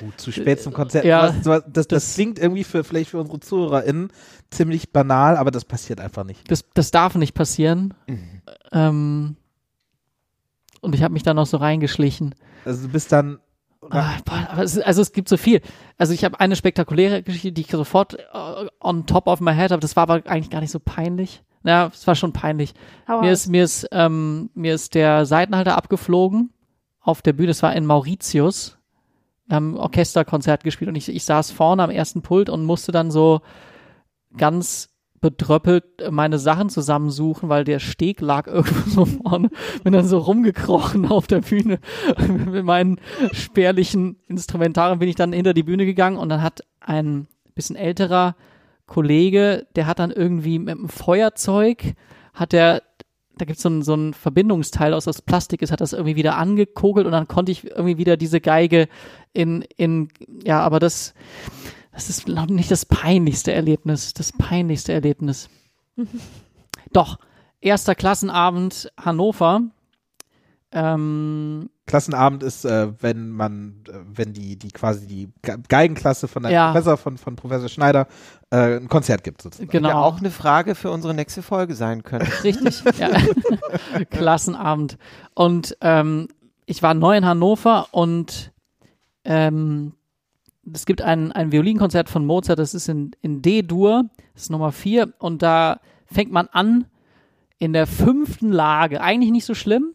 Oh, zu spät zum Konzert. Ja, das, das, das- klingt irgendwie für vielleicht für unsere ZuhörerInnen ziemlich banal, aber das passiert einfach nicht. Das, das darf nicht passieren. Mhm. Ähm, und ich habe mich da noch so reingeschlichen. Also du bist dann Ah, boah, aber es, also es gibt so viel. Also ich habe eine spektakuläre Geschichte, die ich sofort äh, on top of my head habe. Das war aber eigentlich gar nicht so peinlich. Ja, es war schon peinlich. Hau Mir aus. ist, mir ist, ähm, mir ist der Seitenhalter abgeflogen auf der Bühne. Es war in Mauritius. Haben Orchesterkonzert gespielt und ich, ich saß vorne am ersten Pult und musste dann so ganz bedröppelt meine Sachen zusammensuchen, weil der Steg lag [LAUGHS] irgendwo so vorne. Bin dann so rumgekrochen auf der Bühne. [LAUGHS] Mit meinen spärlichen Instrumentaren bin ich dann hinter die Bühne gegangen und dann hat ein bisschen älterer Kollege, der hat dann irgendwie mit einem Feuerzeug, hat der, da gibt's so ein, so ein Verbindungsteil aus das Plastik ist, hat das irgendwie wieder angekogelt und dann konnte ich irgendwie wieder diese Geige in, in, ja, aber das, das ist noch nicht das peinlichste Erlebnis, das peinlichste Erlebnis. [LAUGHS] Doch, erster Klassenabend Hannover. Ähm, Klassenabend ist, äh, wenn man, äh, wenn die, die quasi die Ge- Geigenklasse von einem Ja. Professor, von, von Professor Schneider, äh, ein Konzert gibt sozusagen. genau. Ja, auch eine Frage für unsere nächste Folge sein könnte. [LAUGHS] Richtig, ja. [LAUGHS] Klassenabend. Und ähm, ich war neu in Hannover und ähm, es gibt ein, ein Violinkonzert von Mozart, das ist in, in D-Dur, das ist Nummer 4 und da fängt man an in der fünften Lage, eigentlich nicht so schlimm.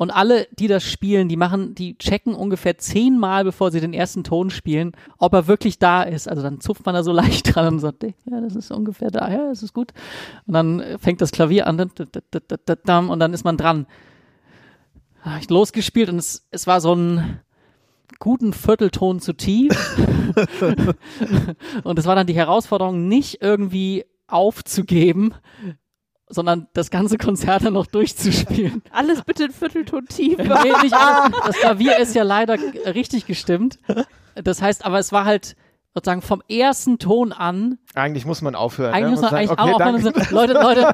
Und alle, die das spielen, die machen, die checken ungefähr zehnmal, bevor sie den ersten Ton spielen, ob er wirklich da ist. Also dann zupft man da so [LAUGHS] leicht dran und sagt, ja, das ist ungefähr da, ja, das ist gut. Und dann äh, fängt das Klavier an und dann ist man dran. Hab ich losgespielt und es, es war so ein guten Viertelton zu tief. [LAUGHS] [LAUGHS] und es war dann die Herausforderung, nicht irgendwie aufzugeben, sondern das ganze Konzert dann noch durchzuspielen. [LAUGHS] Alles bitte ein Viertelton tief. [LAUGHS] nee, nicht alles. Das Klavier ist ja leider richtig gestimmt. Das heißt, aber es war halt sozusagen vom ersten Ton an, Eigentlich muss man aufhören. eigentlich ne? muss man eigentlich sagen, auch okay, aufhören und danke. sagen, Leute, Leute,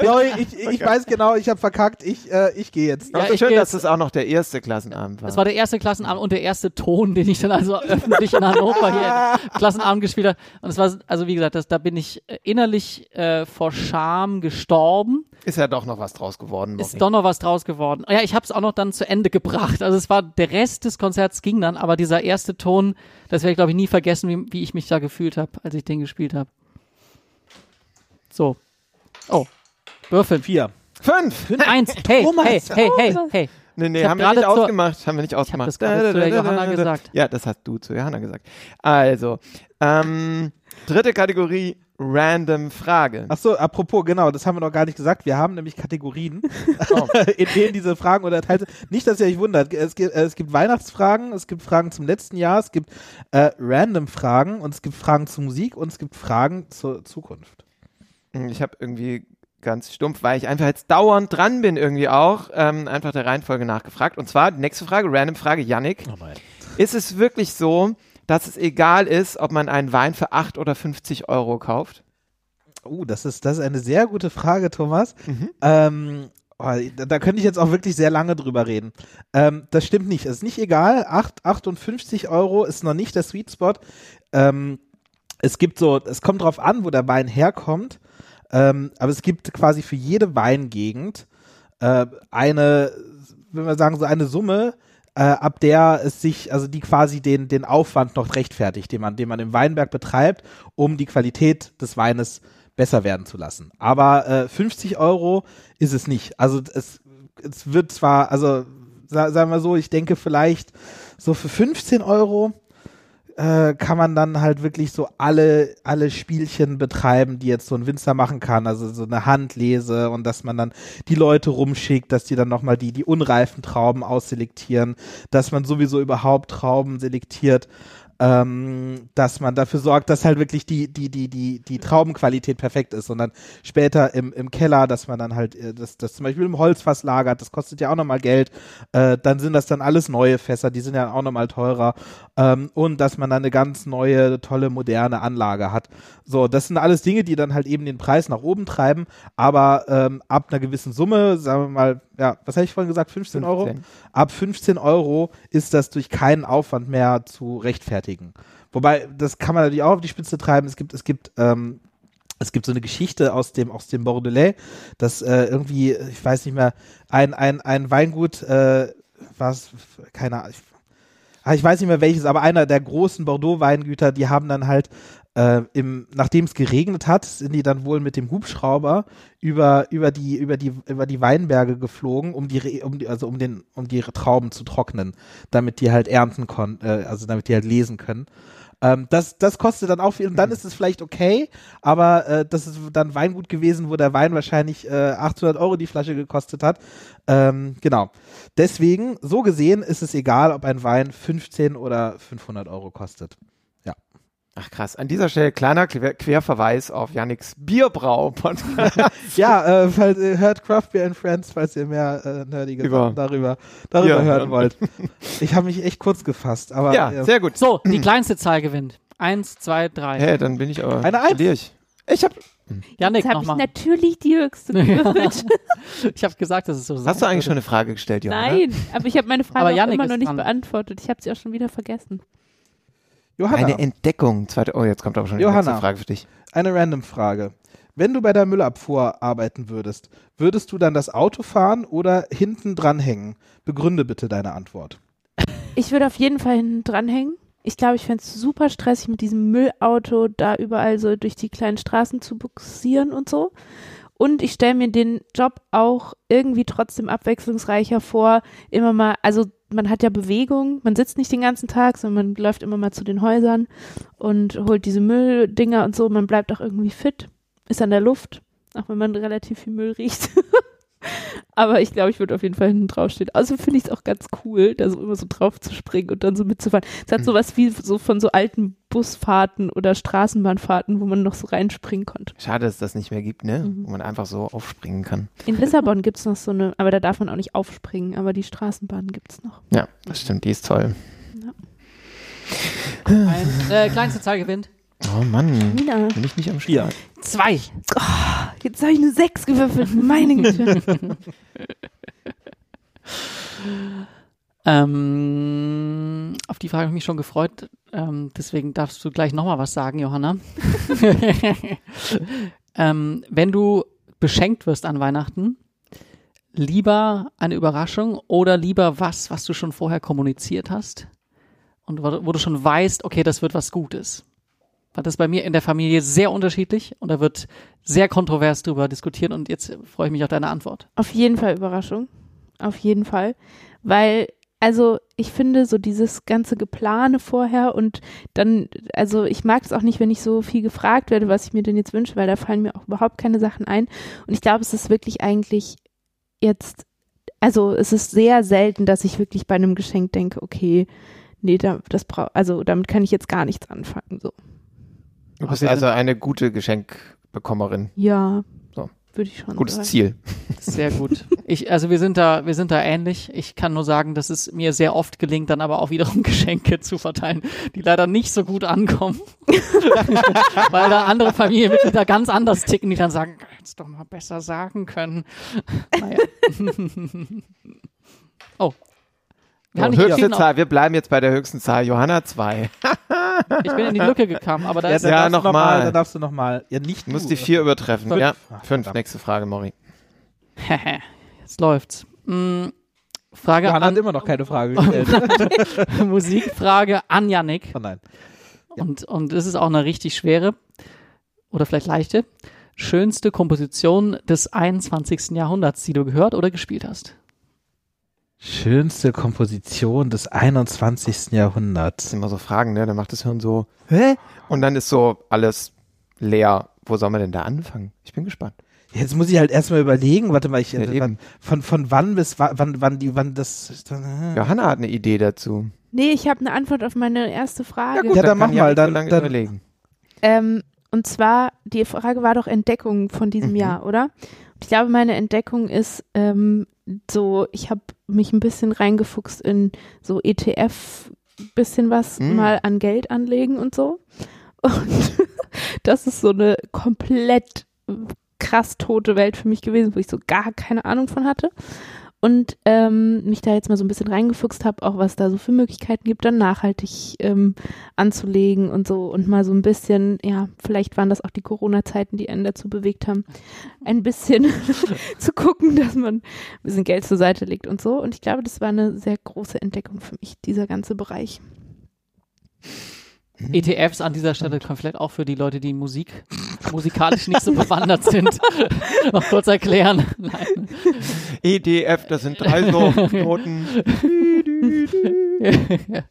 [LAUGHS] Sorry, [LAUGHS] ich, ich weiß genau, ich habe verkackt, ich, äh, ich gehe jetzt. Ja, Also ich schön, geh dass jetzt- das auch noch der erste Klassenabend war. Das war der erste Klassenabend und der erste Ton, den ich dann also öffentlich in Hannover hier im [LAUGHS] Klassenabend gespielt habe. Und es war, also wie gesagt, das, da bin ich äh, innerlich äh, vor Scham gestorben. Ist ja doch noch was draus geworden. Ist doch noch was draus geworden. Ja, ich habe es auch noch dann zu Ende gebracht. Also es war, der Rest des Konzerts ging dann, aber dieser erste Ton, das werde ich glaube ich nie vergessen, wie, wie ich mich da gefühlt habe, als ich den gespielt habe. So. Oh. Würfeln. Vier. Fünf! Eins. Hey, Thomas. hey, hey, hey, hey. Nee, nee, Ich hab haben wir nicht ausgemacht. Haben wir nicht ausgemacht. das gerade zu der Johanna gesagt. Ja, das hast du zu Johanna gesagt. Also, ähm, dritte Kategorie, random Frage. Ach so, apropos, genau, das haben wir noch gar nicht gesagt. Wir haben nämlich Kategorien, [LAUGHS] in denen diese Fragen unterteilt sind. Nicht, dass ihr euch wundert. Es gibt, äh, es gibt Weihnachtsfragen, es gibt Fragen zum letzten Jahr, es gibt äh, random Fragen und es gibt Fragen zur Musik und es gibt Fragen zur Zukunft. Ich habe irgendwie ganz stumpf, weil ich einfach jetzt dauernd dran bin irgendwie auch, ähm, einfach der Reihenfolge nachgefragt. Und zwar, die nächste Frage, random Frage, Yannick. Oh. Ist es wirklich so, dass es egal ist, ob man einen Wein für 8 oder 50 Euro kauft? Oh, das ist, das ist eine sehr gute Frage, Thomas. Ähm, oh, da, da könnte ich jetzt auch wirklich sehr lange drüber reden. Ähm, das stimmt nicht. Es ist nicht egal. 8, 58 Euro ist noch nicht der Sweet Spot. Ähm, es gibt so, es kommt drauf an, wo der Wein herkommt. Ähm, aber es gibt quasi für jede Weingegend äh, eine, wenn wir sagen, so eine Summe, äh, ab der es sich, also die quasi den, den Aufwand noch rechtfertigt, den man, den man im Weinberg betreibt, um die Qualität des Weines besser werden zu lassen. Aber äh, 50 Euro ist es nicht. Also es, es wird zwar, also sa sagen wir so, ich denke vielleicht so für 15 Euro äh, kann man dann halt wirklich so alle, alle Spielchen betreiben, die jetzt so ein Winzer machen kann. Also so eine Handlese und dass man dann die Leute rumschickt, dass die dann nochmal die, die unreifen Trauben ausselektieren, dass man sowieso überhaupt Trauben selektiert. Ähm, dass man dafür sorgt, dass halt wirklich die, die, die, die, die Traubenqualität perfekt ist und dann später im, im Keller, dass man dann halt äh, das, das zum Beispiel im Holzfass lagert, das kostet ja auch nochmal Geld. Äh, dann sind das dann alles neue Fässer, die sind ja auch nochmal teurer. Ähm, und dass man dann eine ganz neue, tolle, moderne Anlage hat. So, das sind alles Dinge, die dann halt eben den Preis nach oben treiben, aber ähm, ab einer gewissen Summe, sagen wir mal, ja, was habe ich vorhin gesagt, 15, Euro? 15. Ab 15 Euro ist das durch keinen Aufwand mehr zu rechtfertigen. Wobei, das kann man natürlich auch auf die Spitze treiben. Es gibt, es gibt, ähm, es gibt so eine Geschichte aus dem, aus dem Bordelais, dass äh, irgendwie, ich weiß nicht mehr, ein, ein, ein Weingut, äh, was, keine Ahnung, ich- ah, ich weiß nicht mehr welches, aber einer der großen Bordeaux-Weingüter, die haben dann halt äh, im, nachdem es geregnet hat, sind die dann wohl mit dem Hubschrauber über, über die, über die, über die Weinberge geflogen, um die, um die, also um den, um die Trauben zu trocknen, damit die halt ernten konnten, äh, also damit die halt lesen können. Ähm, das, das kostet dann auch viel und dann ist es vielleicht okay, aber äh, das ist dann Weingut gewesen, wo der Wein wahrscheinlich äh, 800 Euro die Flasche gekostet hat. Ähm, genau. Deswegen, so gesehen, ist es egal, ob ein Wein 15 oder 500 Euro kostet. Ach krass. An dieser Stelle kleiner Quer Querverweis auf Yannicks Bierbrau-Podcast. [LAUGHS] Ja, äh, falls ihr hört Craft Beer and Friends, falls ihr mehr äh, nerdige Über- Sachen darüber, darüber Ja, hören hören. wollt. Ich habe mich echt kurz gefasst, aber ja, äh, sehr gut. So, die kleinste Zahl gewinnt. Eins, zwei, drei. Hä, dann bin ich aber. Eine Eins. Ich. ich hab. Janik, Jetzt habe ich natürlich die höchste [LAUGHS] gewürfelt. [LAUGHS] Ich habe gesagt, dass es so Hast du eigentlich schon eine Frage gestellt, Johanna? Nein, aber ich habe meine Frage Aber immer noch nicht dran. beantwortet. Ich habe sie auch schon wieder vergessen. Johanna, Eine Entdeckung. Zweite, oh, jetzt kommt aber schon die Johanna. nächste Frage für dich. eine random Frage. Wenn du bei der Müllabfuhr arbeiten würdest, würdest du dann das Auto fahren oder hinten dranhängen? Begründe bitte deine Antwort. Ich würde auf jeden Fall hinten dranhängen. Ich glaube, ich fände es super stressig, mit diesem Müllauto da überall so durch die kleinen Straßen zu buxieren und so. Und ich stelle mir den Job auch irgendwie trotzdem abwechslungsreicher vor. Immer mal, also man hat ja Bewegung, man sitzt nicht den ganzen Tag, sondern man läuft immer mal zu den Häusern und holt diese Mülldinger und so. Man bleibt auch irgendwie fit, ist an der Luft, auch wenn man relativ viel Müll riecht. [LAUGHS] Aber ich glaube, ich würde auf jeden Fall hinten draufstehen. Also finde ich es auch ganz cool, da so immer so drauf zu springen und dann so mitzufahren. Es hat sowas wie so von so alten Busfahrten oder Straßenbahnfahrten, wo man noch so reinspringen konnte. Schade, dass es das nicht mehr gibt, ne? Mhm. Wo man einfach so aufspringen kann. In Lissabon gibt es noch so eine, aber da darf man auch nicht aufspringen, aber die Straßenbahn gibt es noch. Ja, das stimmt, die ist toll. Ein, äh, kleinste Zahl gewinnt. Oh Mann. Mina, Bin ich nicht am Spiel? Zwei. Jetzt habe ich eine 6 gewürfelt. Meine Güte. [LAUGHS] Ähm, auf die Frage habe ich mich schon gefreut. Ähm, deswegen darfst du gleich nochmal was sagen, Johanna. [LAUGHS] ähm, wenn du beschenkt wirst an Weihnachten, lieber eine Überraschung oder lieber was, was du schon vorher kommuniziert hast und wo, wo du schon weißt, okay, das wird was Gutes. Weil das bei mir in der Familie sehr unterschiedlich und da wird sehr kontrovers drüber diskutiert und jetzt freue ich mich auf deine Antwort. Auf jeden Fall Überraschung. Auf jeden Fall. Weil, also ich finde so dieses ganze Geplane vorher und dann, also ich mag es auch nicht, wenn ich so viel gefragt werde, was ich mir denn jetzt wünsche, weil da fallen mir auch überhaupt keine Sachen ein. Und ich glaube, es ist wirklich eigentlich jetzt, also es ist sehr selten, dass ich wirklich bei einem Geschenk denke, okay, nee, da, das brau also damit kann ich jetzt gar nichts anfangen. So. Du bist also eine gute Geschenkbekommerin. Ja, So. würde ich schon Gutes sagen. Ziel. Sehr gut. [LAUGHS] Ich, also wir sind da, wir sind da ähnlich. Ich kann nur sagen, dass es mir sehr oft gelingt, dann aber auch wiederum [LAUGHS] Geschenke zu verteilen, die leider nicht so gut ankommen. [LAUGHS] Weil da andere Familienmitglieder ganz anders ticken, die dann sagen, hättest doch mal besser sagen können. Naja. oh. Wir So, höchste ob- Zahl. Wir bleiben jetzt bei der höchsten Zahl. Johanna 2. [LAUGHS] ich bin in die Lücke gekommen, aber da Ja, ist Ja, darfst du noch noch mal. mal. Dann darfst du noch mal. Ja, nicht Du musst du. die 4 übertreffen. Fünf. Ja, Ach, 5. verdammt. Nächste Frage, Mori. [LAUGHS] Jetzt läuft's. Mm, Frage Johanna hat an immer noch keine Frage [LAUGHS] gestellt. Musikfrage an Yannick. oh nein. Und, und es ist auch eine richtig schwere oder vielleicht leichte. Schönste Komposition des 21. Jahrhunderts, die du gehört oder gespielt hast. Schönste Komposition des 21. Das Jahrhunderts. sind immer so Fragen, ne? Dann macht das Hirn so, hä? Und dann ist so alles leer. Wo soll man denn da anfangen? Ich bin gespannt. Jetzt muss ich halt erstmal überlegen, warte mal, ich, Ja, äh, eben. von, von wann bis wa- wann, wann die, wann das, äh, Johanna hat eine Idee dazu. Nee, ich habe eine Antwort auf meine erste Frage. Ja, dann mach kann mal, dann- so lange dann- überlegen. Ähm, und zwar, die Frage war doch Entdeckung von diesem Mhm. Jahr, oder? Ich glaube, meine Entdeckung ist ähm, so, ich habe mich ein bisschen reingefuchst in so ETF, bisschen was Mhm. mal an Geld anlegen und so. Und [LAUGHS] das ist so eine komplett krass tote Welt für mich gewesen, wo ich so gar keine Ahnung von hatte. Und ähm, mich da jetzt mal so ein bisschen reingefuchst habe, auch was da so für Möglichkeiten gibt, dann nachhaltig ähm, anzulegen und so und mal so ein bisschen, ja, vielleicht waren das auch die Corona-Zeiten, die einen dazu bewegt haben, ein bisschen [LAUGHS] zu gucken, dass man ein bisschen Geld zur Seite legt und so. Und ich glaube, das war eine sehr große Entdeckung für mich, dieser ganze Bereich. ETFs an dieser Stelle komplett auch für die Leute, die Musik musikalisch nicht so [LAUGHS] bewandert sind. [LAUGHS] Noch kurz erklären. Nein. EDF, das sind drei so Noten. [LAUGHS]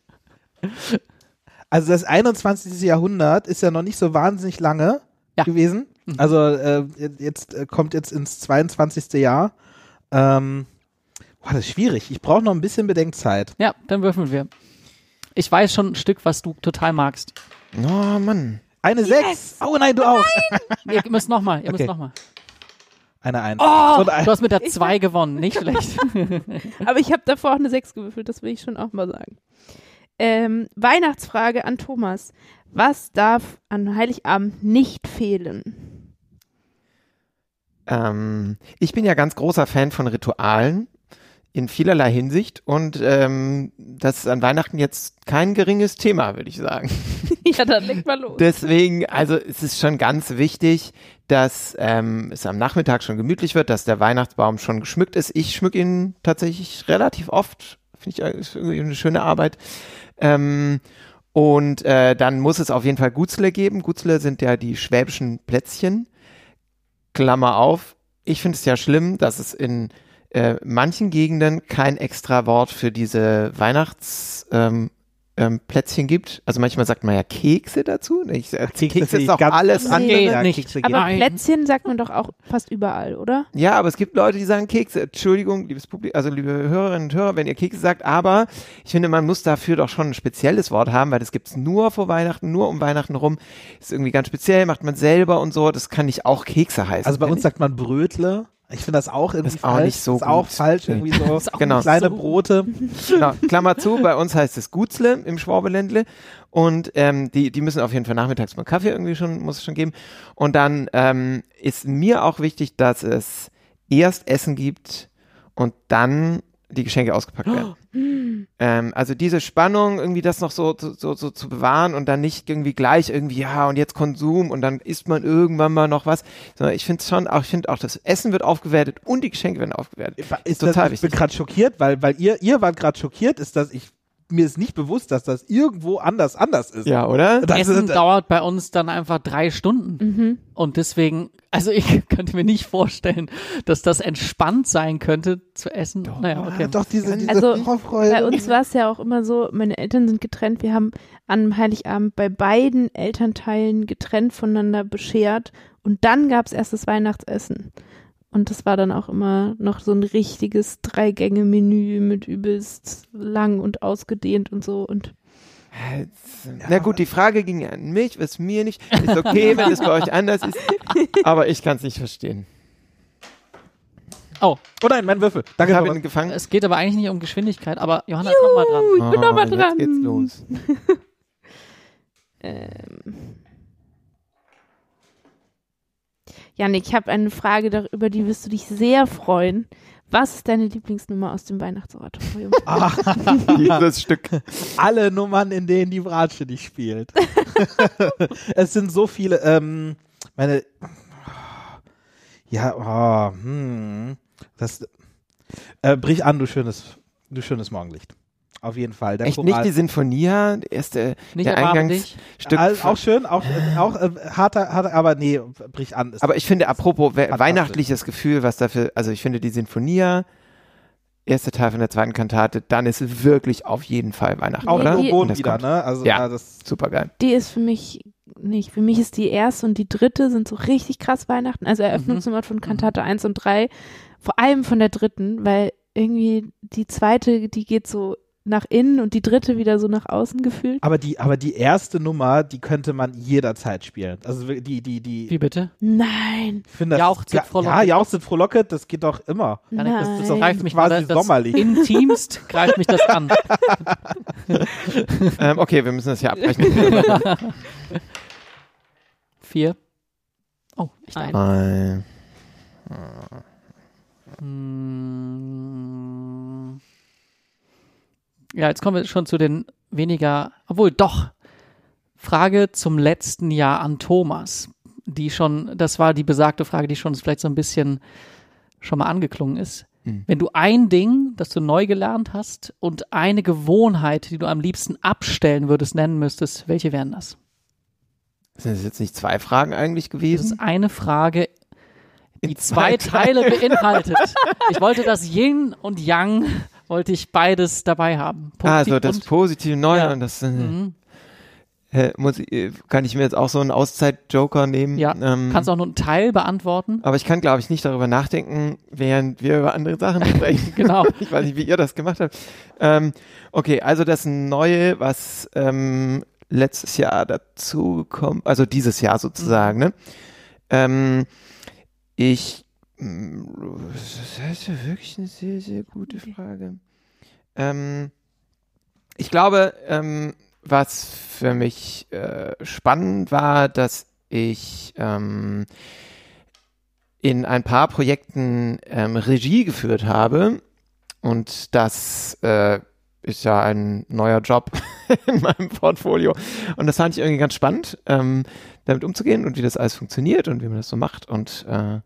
Also das 21. Jahrhundert ist ja noch nicht so wahnsinnig lange Ja. gewesen. Also äh, jetzt äh, kommt jetzt ins 22. Jahr. Ähm, boah, das ist schwierig. Ich brauche noch ein bisschen Bedenkzeit. Ja, dann würfeln wir. Ich weiß schon ein Stück, was du total magst. Oh Mann. Eine 6. Oh nein, du auch. [LAUGHS] Ihr müsst nochmal, ihr Okay. müsst nochmal. Eine 1. Oh, ein- du hast mit der 2 gewonnen, nicht schlecht. [LAUGHS] Aber ich habe davor auch eine 6 gewürfelt, das will ich schon auch mal sagen. Ähm, Weihnachtsfrage an Thomas. Was darf an Heiligabend nicht fehlen? Ähm, ich bin ja ganz großer Fan von Ritualen in vielerlei Hinsicht und ähm, das ist an Weihnachten jetzt kein geringes Thema, würde ich sagen. [LAUGHS] ja, dann leg mal los. Deswegen, also es ist schon ganz wichtig, dass ähm, es am Nachmittag schon gemütlich wird, dass der Weihnachtsbaum schon geschmückt ist. Ich schmück ihn tatsächlich relativ oft. Finde ich irgendwie eine schöne Arbeit. Ähm, und äh, dann muss es auf jeden Fall Gutzle geben. Gutzle sind ja die schwäbischen Plätzchen. Klammer auf. Ich finde es ja schlimm, dass es in äh, manchen Gegenden kein extra Wort für diese Weihnachts ähm, ähm, Plätzchen gibt. Also manchmal sagt man ja Kekse dazu. Ich, äh, Kekse ich ist auch alles anders. andere. Ja, nicht. Kekse Aber Nein. Plätzchen sagt man doch auch fast überall, oder? Ja, aber es gibt Leute, die sagen Kekse. Entschuldigung, liebes Publikum, also liebe Hörerinnen und Hörer, wenn ihr Kekse sagt, aber ich finde, man muss dafür doch schon ein spezielles Wort haben, weil das gibt's nur vor Weihnachten, nur um Weihnachten rum. Ist irgendwie ganz speziell, macht man selber und so. Das kann nicht auch Kekse heißen. Also bei uns sagt man Brötle. Ich finde das auch irgendwie Ist auch falsch. nicht so ist auch gut. falsch, irgendwie so [LAUGHS] Ist auch Genau. kleine so- Brote. Genau, Klammer zu, bei uns heißt es Gutzle im Schwabeländle und ähm, die, die müssen auf jeden Fall nachmittags mal Kaffee irgendwie schon, muss es schon geben. Und dann ähm, ist mir auch wichtig, dass es erst Essen gibt und dann die Geschenke ausgepackt werden. [GASPS] Ähm, also diese Spannung, irgendwie das noch so, so, so, zu bewahren und dann nicht irgendwie gleich irgendwie, ja, und jetzt Konsum und dann isst man irgendwann mal noch was. Sondern ich finde schon auch, ich finde auch, das Essen wird aufgewertet und die Geschenke werden aufgewertet. Ist total das, ich bin wichtig. gerade schockiert, weil, weil ihr, ihr wart gerade schockiert, ist, dass ich mir ist nicht bewusst, dass das irgendwo anders anders ist. Ja, oder? Das Essen ist, dauert bei uns dann einfach drei Stunden. Mhm. Und deswegen, also ich [LAUGHS] könnte mir nicht vorstellen, dass das entspannt sein könnte zu essen. Naja, okay. Doch diese, diese Also, Vorfreude. Bei uns war es ja auch immer so, meine Eltern sind getrennt. Wir haben an Heiligabend bei beiden Elternteilen getrennt voneinander beschert. Und dann gab es erst das Weihnachtsessen. Und das war dann auch immer noch so ein richtiges Drei-Gänge-Menü mit übelst lang und ausgedehnt und so. Und Na gut, die Frage ging ja an mich, was mir nicht. Ist okay, [LAUGHS] wenn es bei euch anders ist. Aber ich kann es nicht verstehen. Oh, oh nein, mein Würfel. Danke, Ich habe ihn gefangen. es geht aber eigentlich nicht um Geschwindigkeit, aber Johanna ist nochmal dran. ich bin noch mal Oh, dran. Jetzt geht's los. [LAUGHS] Ähm. Janik, ich habe eine Frage, dar- über die wirst du dich sehr freuen. Was ist deine Lieblingsnummer aus dem Weihnachtsoratorium? [LAUGHS] Dieses Stück. alle Nummern, in denen die Bratsche nicht spielt. [LAUGHS] es sind so viele, ähm, meine, ja, oh, hm, das, äh, brich an, du schönes, du schönes Morgenlicht. Auf jeden Fall. Der Echt Choral- nicht die Sinfonia, der erste Nicht der Eingangsstück. All- auch schön, auch, äh, auch äh, harter, harter, aber nee, brich an. Aber ich finde, apropos weihnachtliches Gefühl, was dafür, also ich finde die Sinfonia, erste Teil von der zweiten Kantate, dann ist es wirklich auf jeden Fall Weihnachten, auch oder? die- Und das wieder, kommt. ne? Also Ja. ja, das Super geil. Die ist für mich nicht. Für mich ist die erste und die dritte sind so richtig krass Weihnachten. Also Eröffnungsnummer von Kantate 1 und 3. Vor allem von der dritten, weil irgendwie die zweite, die geht so nach innen und die dritte wieder so nach außen gefühlt. aber die, aber die erste Nummer, die könnte man jederzeit spielen. Also die, die, die, Wie bitte? Nein, ich finde das, Jauchzet, ja, frohlocket. ja, Jauchzet, frohlocket, das geht doch immer. Das nein. ist doch greift mich quasi das sommerlich. Intimst greift mich das an. [LAUGHS] ähm, okay, wir müssen das hier abbrechen. [LAUGHS] Vier. Oh, ich Ein. ein. Drei. Hm. Ja, jetzt kommen wir schon zu den weniger, obwohl doch. Frage zum letzten Jahr an Thomas, die schon, das war die besagte Frage, die schon vielleicht so ein bisschen schon mal angeklungen ist. Hm. Wenn du ein Ding, das du neu gelernt hast und eine Gewohnheit, die du am liebsten abstellen würdest, nennen müsstest, welche wären das? Sind das jetzt nicht zwei Fragen eigentlich Das gewesen? ist eine Frage, die In zwei Teile beinhaltet. Ich wollte das [LAUGHS] Yin und Yang, wollte ich beides dabei haben. Also Positiv das und- positive Neue Ja. und das äh, Mhm. äh, muss ich, äh, kann ich mir jetzt auch so einen Auszeit-Joker nehmen. Ja, Ähm, kannst auch nur einen Teil beantworten. aber ich kann, glaube ich, nicht darüber nachdenken, während wir über andere Sachen sprechen. [LAUGHS] [LAUGHS] Genau. Ich weiß nicht, wie ihr das gemacht habt. Ähm, okay, also das Neue, was ähm, letztes Jahr dazu kommt, also dieses Jahr sozusagen, ne? Ähm, ich, das ist ja wirklich eine sehr, sehr gute Frage. Ähm, ich glaube, ähm, was für mich äh, spannend war, dass ich ähm, in ein paar Projekten ähm, Regie geführt habe. Und das äh, ist ja ein neuer Job [LAUGHS] in meinem Portfolio. Und das fand ich irgendwie ganz spannend, ähm, damit umzugehen und wie das alles funktioniert und wie man das so macht. Und äh,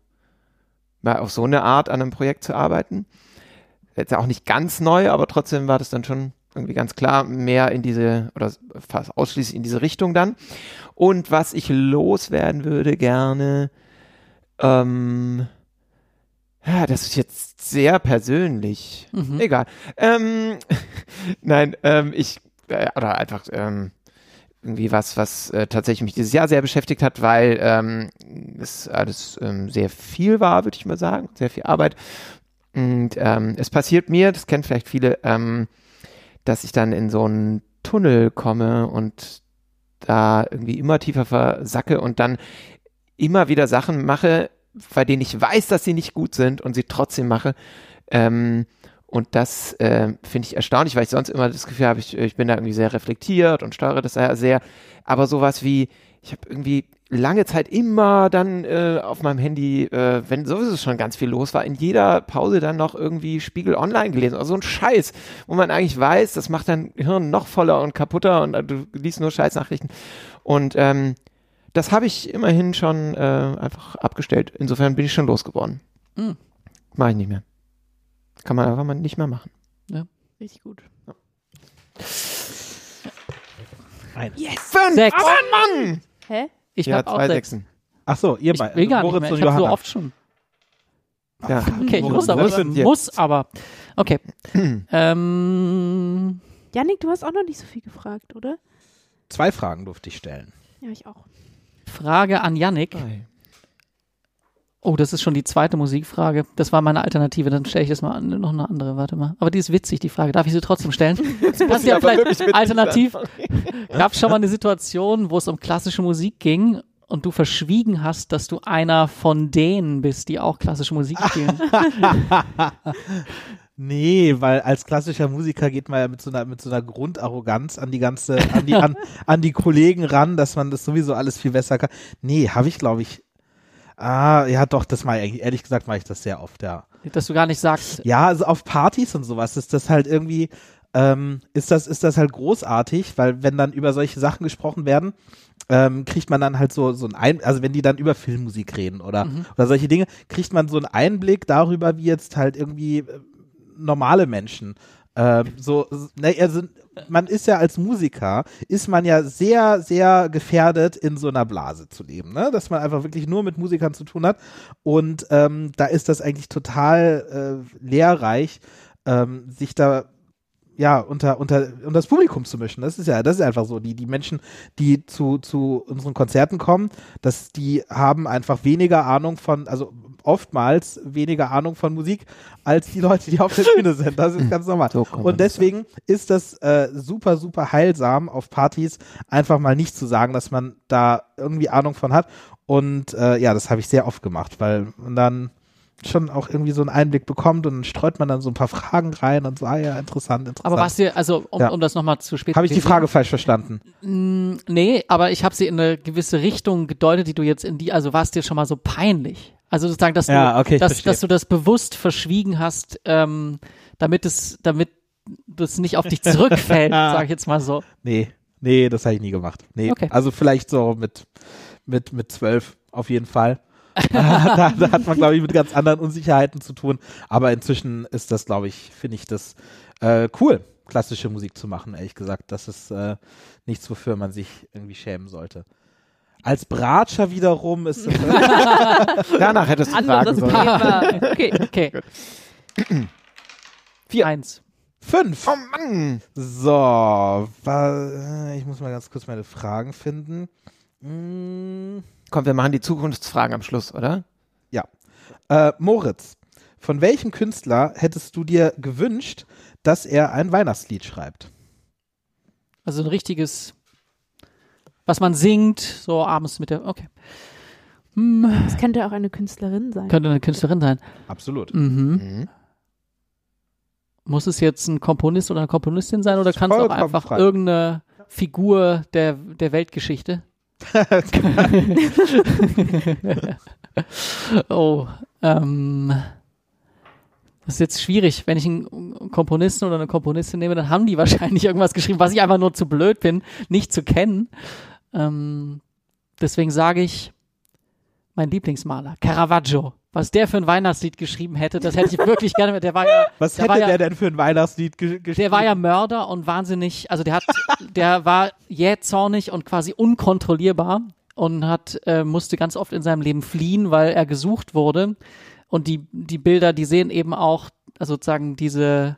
mal auf so eine Art an einem Projekt zu arbeiten. Jetzt auch nicht ganz neu, aber trotzdem war das dann schon irgendwie ganz klar mehr in diese oder fast ausschließlich in diese Richtung dann. Und was ich loswerden würde gerne, ähm, ja, das ist jetzt sehr persönlich. Mhm. Egal. Ähm, [LAUGHS] nein, ähm, ich, äh, oder einfach ähm, irgendwie was, was äh, tatsächlich mich dieses Jahr sehr beschäftigt hat, weil ähm, es alles ähm, sehr viel war, würde ich mal sagen, sehr viel Arbeit. Und ähm, es passiert mir, das kennen vielleicht viele, ähm, dass ich dann in so einen Tunnel komme und da irgendwie immer tiefer versacke und dann immer wieder Sachen mache, bei denen ich weiß, dass sie nicht gut sind und sie trotzdem mache. Ähm, und das ähm, finde ich erstaunlich, weil ich sonst immer das Gefühl habe, ich, ich bin da irgendwie sehr reflektiert und steuere das sehr, sehr. Aber sowas wie, ich habe irgendwie lange Zeit immer dann äh, auf meinem Handy, äh, wenn sowieso schon ganz viel los war, in jeder Pause dann noch irgendwie Spiegel Online gelesen. Also so ein Scheiß, wo man eigentlich weiß, das macht dein Hirn noch voller und kaputter und äh, du liest nur Scheißnachrichten. Und ähm, das habe ich immerhin schon äh, einfach abgestellt. Insofern bin ich schon losgeworden. Mhm. Mache ich nicht mehr. Kann man einfach mal nicht mehr machen. Richtig gut. Fünf! Sechs. Aber Mann! Hä? Ich ja, habe auch zwei sechs. Sechsen. Ach so, ihr Ich beide. mehr. und Ich habe so oft schon. Ja. Okay, ich muss aber. Muss aber. Okay. [CLEARS THROAT] ähm, Janik, du hast auch noch nicht so viel gefragt, oder? Zwei Fragen durfte ich stellen. Ja, ich auch. Frage an Yannick. Drei. Oh, das ist schon die zweite Musikfrage. Das war meine Alternative. Dann stelle ich das mal an, noch eine andere. Warte mal. Aber die ist witzig, die Frage. Darf ich sie trotzdem stellen? [LAUGHS] Kannst du ja vielleicht alternativ. Gab es schon mal eine [LAUGHS] Situation, wo es um klassische Musik ging und du verschwiegen hast, dass du einer von denen bist, die auch klassische Musik spielen? [LAUGHS] Nee, weil als klassischer Musiker geht man ja mit so einer, mit so einer Grundarroganz an die ganze, an die, an, an die Kollegen ran, dass man das sowieso alles viel besser kann. Nee, habe ich, glaube ich. Ah, ja, doch, das mache ich eigentlich, ehrlich gesagt, mache ich das sehr oft, ja. dass du gar nicht sagst, Ja, also auf Partys und sowas ist das halt irgendwie, ähm, ist das, ist das halt großartig, weil wenn dann über solche Sachen gesprochen werden, ähm, kriegt man dann halt so, so ein Ein also wenn die dann über Filmmusik reden oder, Mhm. oder solche Dinge, kriegt man so einen Einblick darüber, wie jetzt halt irgendwie äh, normale Menschen ähm, so, ne, also man ist ja als Musiker, ist man ja sehr, sehr gefährdet, in so einer Blase zu leben, ne? Dass man einfach wirklich nur mit Musikern zu tun hat. Und ähm, da ist das eigentlich total äh, lehrreich, ähm, sich da ja, unter, unter, unter das Publikum zu mischen. Das ist ja, das ist einfach so. Die, die Menschen, die zu, zu unseren Konzerten kommen, dass die haben einfach weniger Ahnung von, also oftmals weniger Ahnung von Musik als die Leute, die auf der Bühne [LAUGHS] sind. Das ist ganz normal. So Und deswegen ist das äh, super, super heilsam auf Partys, einfach mal nicht zu sagen, dass man da irgendwie Ahnung von hat. Und äh, ja, das habe ich sehr oft gemacht, weil man dann schon auch irgendwie so einen Einblick bekommt und dann streut man dann so ein paar Fragen rein und so, ah ja, interessant, interessant. aber was dir, also um, Ja. um das nochmal zu spät Habe ich die Frage falsch verstanden? Nee, aber ich habe sie in eine gewisse Richtung gedeutet, die du jetzt in die, also war es dir schon mal so peinlich? Also sozusagen, dass, Ja, du, okay, dass, dass du das bewusst verschwiegen hast, ähm, damit es, damit das nicht auf dich zurückfällt, [LAUGHS] sag ich jetzt mal so. Nee, nee, das habe ich nie gemacht. Nee, Okay. also vielleicht so mit, mit, mit zwölf auf jeden Fall. [LAUGHS] da, da hat man, glaube ich, mit ganz anderen Unsicherheiten zu tun. Aber inzwischen ist das, glaube ich, finde ich das äh, cool, klassische Musik zu machen, ehrlich gesagt. Das ist äh, nichts, wofür man sich irgendwie schämen sollte. Als Bratscher wiederum ist [LAUGHS] es Danach hättest du fragen sollen. Thema. Okay. [LAUGHS] Okay. Vier. Eins. fünf. Oh Mann! So, ich muss mal ganz kurz meine Fragen finden. Mm, Komm, wir machen die Zukunftsfragen am Schluss, oder? Äh, Moritz, von welchem Künstler hättest du dir gewünscht, dass er ein Weihnachtslied schreibt? Also ein richtiges, was man singt, so abends mit der, okay. Hm, Das könnte auch eine Künstlerin sein. könnte eine Künstlerin sein. Absolut. Mhm. Mhm. Muss es jetzt ein Komponist oder eine Komponistin sein oder kann es auch einfach frei. irgendeine Figur der, der Weltgeschichte? [LAUGHS] oh, ähm, das ist jetzt schwierig. Wenn ich einen Komponisten oder eine Komponistin nehme, dann haben die wahrscheinlich irgendwas geschrieben, was ich einfach nur zu blöd bin, nicht zu kennen. Ähm, deswegen sage ich, mein Lieblingsmaler, Caravaggio. Was der für ein Weihnachtslied geschrieben hätte, das hätte ich wirklich gerne. Der war ja, Was der hätte war ja, der denn für ein Weihnachtslied ge geschrieben? der war ja Mörder und wahnsinnig, also der hat, der war jähzornig und quasi unkontrollierbar und hat, äh, musste ganz oft in seinem Leben fliehen, weil er gesucht wurde. Und die, die Bilder, die sehen eben auch, also sozusagen diese,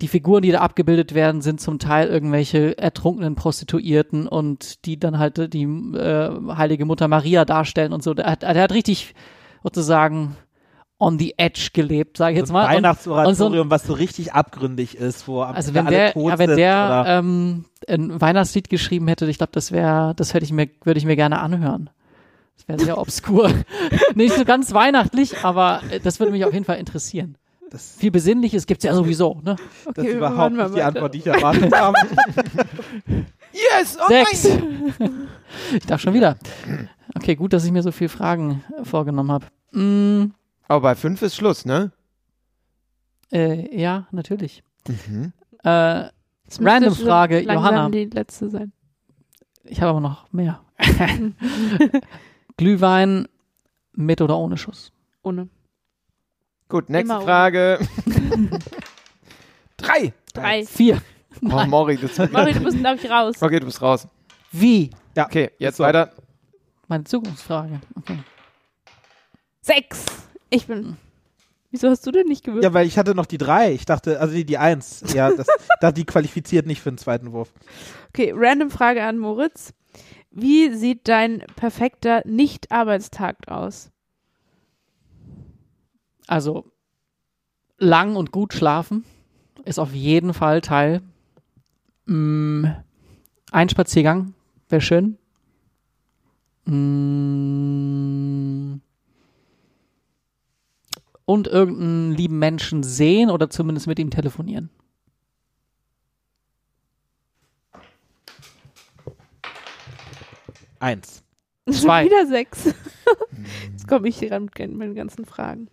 die Figuren, die da abgebildet werden, sind zum Teil irgendwelche ertrunkenen Prostituierten und die dann halt die äh, heilige Mutter Maria darstellen und so. Der hat, der hat richtig sozusagen on the edge gelebt, sage ich jetzt so ein mal. Weihnachtsoratorium, so was so richtig abgründig ist, wo am also wenn der, ja, wenn der ähm, ein Weihnachtslied geschrieben hätte, ich glaube, das wäre, das hätte ich mir, würde ich mir gerne anhören. Das wäre sehr obskur. [LAUGHS] Nicht so ganz weihnachtlich, aber äh, das würde mich auf jeden Fall interessieren. Das, Viel Besinnliches gibt's ja sowieso, ne? das Okay, ist wir überhaupt nicht die. Antwort, die ich erwartet habe. [LAUGHS] Yes! Oh Sechs. [LAUGHS] Ich darf schon wieder. Okay, gut, dass ich mir so viele Fragen äh, vorgenommen habe. Mm, Aber bei fünf ist Schluss, ne? äh, ja, natürlich. Mhm. Äh, Das Random Frage, Johanna. die letzte sein. ich habe aber noch mehr. [LAUGHS] Glühwein mit oder ohne Schuss? Ohne. Gut, nächste Immer Frage. [LAUGHS] Drei. Drei. Vier. Oh, Mori, das Mari, du bist, [LAUGHS] glaube ich, raus. Okay, du bist raus. Wie? Ja, Okay, jetzt so. weiter. Meine Zukunftsfrage. Okay. Sechs. Ich bin. Wieso hast du denn nicht gewürfelt? Ja, weil ich hatte noch die drei. Ich dachte, also die, die eins. Ja, das, [LAUGHS] da die qualifiziert nicht für den zweiten Wurf. Okay, random Frage an Moritz. Wie sieht dein perfekter Nicht-Arbeitstag aus? Also lang und gut schlafen ist auf jeden Fall Teil. Mm, ein Spaziergang wäre schön. Mm, und irgendeinen lieben Menschen sehen oder zumindest mit ihm telefonieren. Eins. [LAUGHS] Zwei. Wieder sechs. [LAUGHS] Jetzt komme ich hier ran mit meinen ganzen Fragen.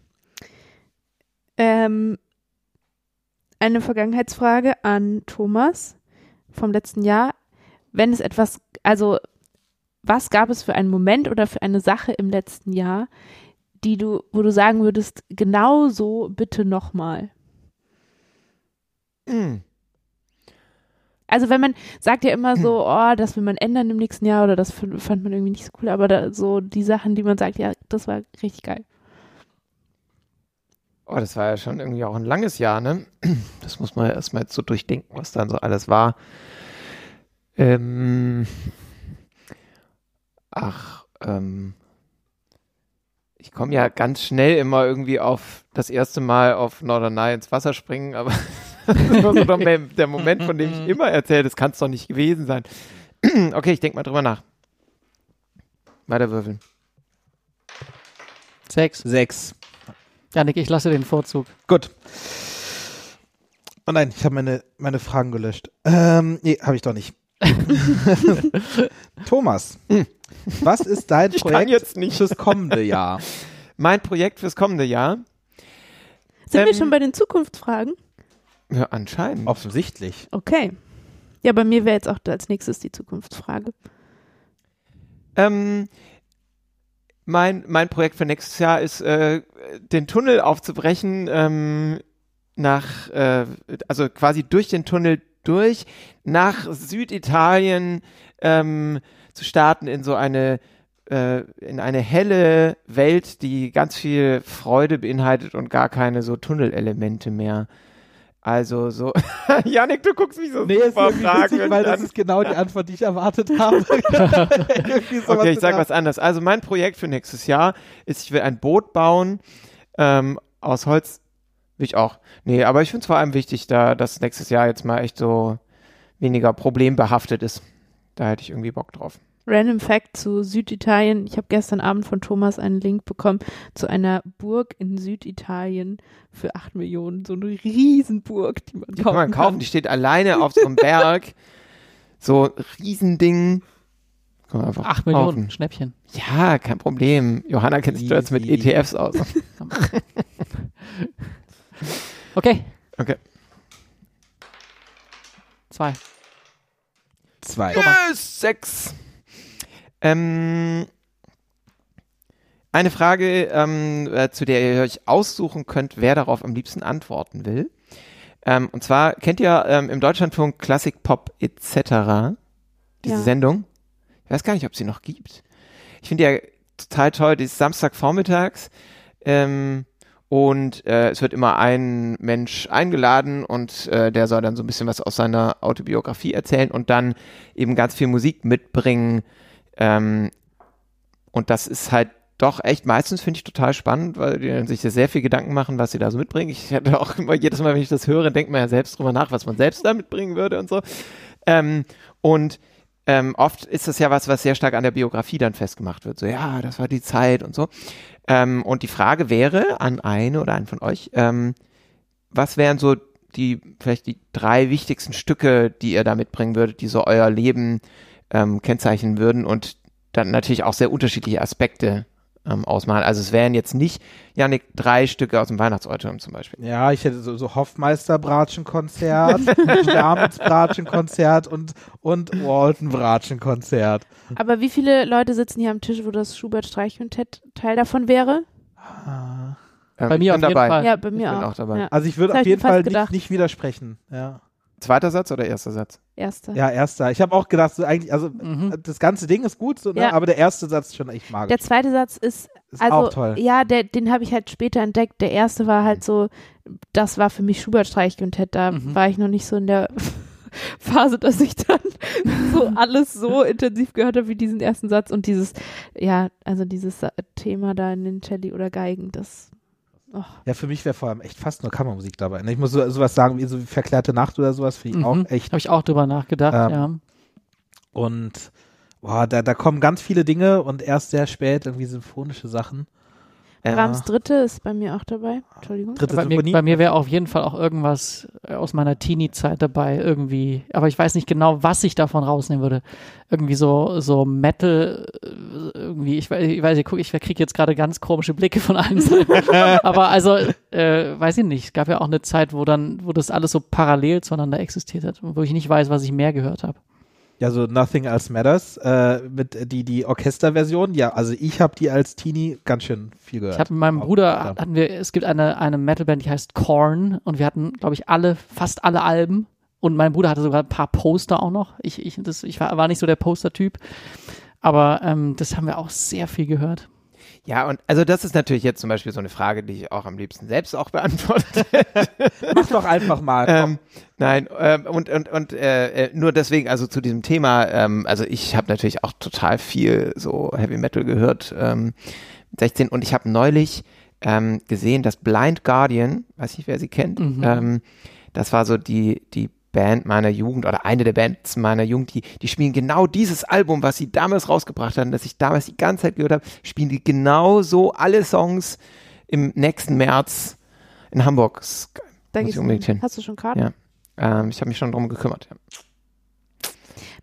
Ähm, eine Vergangenheitsfrage an Thomas vom letzten Jahr. Wenn es etwas, also was gab es für einen Moment oder für eine Sache im letzten Jahr, die du, wo du sagen würdest, genau so bitte nochmal? Mhm. Also wenn man sagt ja immer so, [CLEARS THROAT] oh, das will man ändern im nächsten Jahr oder das fand man irgendwie nicht so cool, aber da, so die Sachen, die man sagt, ja, das war richtig geil. Oh, das war ja schon irgendwie auch ein langes Jahr, ne? Das muss man ja erstmal jetzt so durchdenken, was dann so alles war. Ähm, ach, ähm, ich komme ja ganz schnell immer irgendwie auf das erste Mal auf Norderney ins Wasser springen, aber [LAUGHS] das war so der, der Moment, von dem ich [LAUGHS] immer erzähle, das kann es doch nicht gewesen sein. [CLEARS THROAT] okay, ich denke mal drüber nach. Weiter würfeln. Sechs. Sechs. Janik, ich lasse den Vorzug. Gut. Oh nein, ich habe meine, meine Fragen gelöscht. Ähm, nee, habe ich doch nicht. [LAUGHS] Thomas, was ist dein [LAUGHS] Ich Projekt jetzt nicht. fürs kommende Jahr? mein Projekt fürs kommende Jahr. Sind wir Ähm, schon bei den Zukunftsfragen? Ja, anscheinend. Offensichtlich. Okay. Ja, bei mir wäre jetzt auch als nächstes die Zukunftsfrage. Ähm, mein, mein Projekt für nächstes Jahr ist, äh, den Tunnel aufzubrechen, ähm, nach, äh, also quasi durch den Tunnel durch, nach Süditalien ähm, zu starten in so eine äh, in eine helle Welt, die ganz viel Freude beinhaltet und gar keine so Tunnelelemente mehr. Also so, [LAUGHS] Janik, du guckst mich so Nee, ist super irgendwie witzig, fragend weil das ist genau die Antwort, die ich erwartet [LAUGHS] habe. [LAUGHS] Sowas Okay, ich sag was anderes. Also mein Projekt für nächstes Jahr ist, ich will ein Boot bauen ähm, aus Holz. Will ich auch. Nee, aber ich finde es vor allem wichtig, da das nächstes Jahr jetzt mal echt so weniger problembehaftet ist. Da hätte ich irgendwie Bock drauf. Random Fact zu Süditalien. Ich habe gestern Abend von Thomas einen Link bekommen zu einer Burg in Süditalien für 8 Millionen. So eine Riesenburg, die man Die kaufen kann man kaufen, die steht alleine auf so einem [LAUGHS] Berg. So ein Riesending. Kann man einfach Acht Millionen, kaufen. Schnäppchen. Ja, kein Problem. Johanna kennt sich jetzt mit. ETFs aus. [LAUGHS] [LAUGHS] Okay. Okay. Zwei. Zwei. Yes, sechs. Ähm, eine Frage, ähm, äh, zu der ihr euch aussuchen könnt, wer darauf am liebsten antworten will. Ähm, und zwar kennt ihr ähm, im Deutschlandfunk Classic Pop etc. diese Ja. Sendung? Ich weiß gar nicht, ob sie noch gibt. Ich finde ja total toll, die ist Samstagvormittags. Ähm, und äh, es wird immer ein Mensch eingeladen und äh, der soll dann so ein bisschen was aus seiner Autobiografie erzählen und dann eben ganz viel Musik mitbringen. Ähm, und das ist halt doch echt meistens finde ich total spannend, weil die sich sehr viel Gedanken machen, was sie da so mitbringen. Ich hatte auch immer jedes Mal, wenn ich das höre, denkt man ja selbst drüber nach, was man selbst da mitbringen würde und so. Ähm, und ähm, oft ist das ja was, was sehr stark an der Biografie dann festgemacht wird. So, ja, das war die Zeit und so. Ähm, und die Frage wäre an eine oder einen von euch, ähm, was wären so die, vielleicht die drei wichtigsten Stücke, die ihr da mitbringen würdet, die so euer Leben ähm, kennzeichnen würden und dann natürlich auch sehr unterschiedliche Aspekte ähm, ausmachen. Also es wären jetzt nicht, Janik, drei Stücke aus dem Weihnachtsauditorium zum Beispiel. Ja, ich hätte so, so Hoffmeister-Bratschen-Konzert, [LAUGHS] Stamens-Bratschen-Konzert und, und Walton-Bratschen-Konzert. Aber wie viele Leute sitzen hier am Tisch, wo das Schubert-Streichquintett Teil davon wäre? Ah. Ähm, Bei ich mir auf jeden dabei. Fall. Ja, bei Ich mir bin auch. auch dabei. Ja. Also ich würde auf ich jeden Fall nicht, nicht widersprechen. Ja, Zweiter Satz oder erster Satz? Erster. ja erster. Ich habe auch gedacht, so eigentlich, also Mhm. das ganze Ding ist gut, so, ne? Ja. aber der erste Satz ist schon echt magisch. Der zweite Satz ist, ist also, auch toll. ja, der, den habe ich halt später entdeckt. Der erste war halt so, das war für mich Schubert-Streichquintett. Da Mhm. war ich noch nicht so in der [LAUGHS] Phase, dass ich dann [LAUGHS] so alles so intensiv gehört habe wie diesen ersten Satz und dieses, ja, also dieses Thema da in den Celli oder Geigen, das, oh, Ja, für mich wäre vor allem echt fast nur Kammermusik dabei. ne? Ich muss so, sowas sagen wie so Verklärte Nacht oder sowas, finde ich auch echt. Habe ich auch drüber nachgedacht, Ähm, ja. Und boah, da, da kommen ganz viele Dinge und erst sehr spät irgendwie symphonische Sachen. Ähm, Brahms Dritte ist bei mir auch dabei. Entschuldigung. Dritte Bei mir, bei mir wäre auf jeden Fall auch irgendwas äh, aus meiner Teenie-Zeit dabei, irgendwie. Aber ich weiß nicht genau, was ich davon rausnehmen würde. Irgendwie so, so Metal, äh, irgendwie, ich, weiß- ich weiß, ich, guck, ich kriege jetzt gerade ganz komische Blicke von allen Seiten. [LAUGHS] Aber also, äh, weiß ich nicht. Es gab ja auch eine Zeit, wo dann, wo das alles so parallel zueinander existiert hat und wo ich nicht weiß, was ich mehr gehört habe. Ja, so Nothing Else Matters äh, mit äh, die die Orchesterversion. Ja, also ich habe die als Teenie ganz schön viel gehört. Ich hatte mit meinem Auch, Bruder, ja. hatten wir, es gibt eine, eine Metalband, die heißt Korn und wir hatten, glaube ich, alle, fast alle Alben und mein Bruder hatte sogar ein paar Poster auch noch. Ich, ich, das, ich war, war nicht so der Poster-Typ, aber ähm, das haben wir auch sehr viel gehört. Ja, und also das ist natürlich jetzt zum Beispiel so eine Frage, die ich auch am liebsten selbst auch beantworte. [LAUGHS] Mach doch einfach mal. komm. ähm, nein, ähm, und, und, und äh, äh, nur deswegen, also zu diesem Thema, ähm, also ich habe natürlich auch total viel so Heavy Metal gehört, ähm, mit 16 und ich habe neulich ähm, gesehen, dass Blind Guardian, weiß nicht, wer sie kennt, Mhm. ähm, das war so die, die Band meiner Jugend oder eine der Bands meiner Jugend, die, die spielen genau dieses Album, was sie damals rausgebracht haben, das ich damals die ganze Zeit gehört habe, spielen die genau so alle Songs im nächsten März in Hamburg. Da Muss ich unbedingt hin. Hast du schon Karten? Ja. Ähm, ich habe mich schon drum gekümmert. Ja.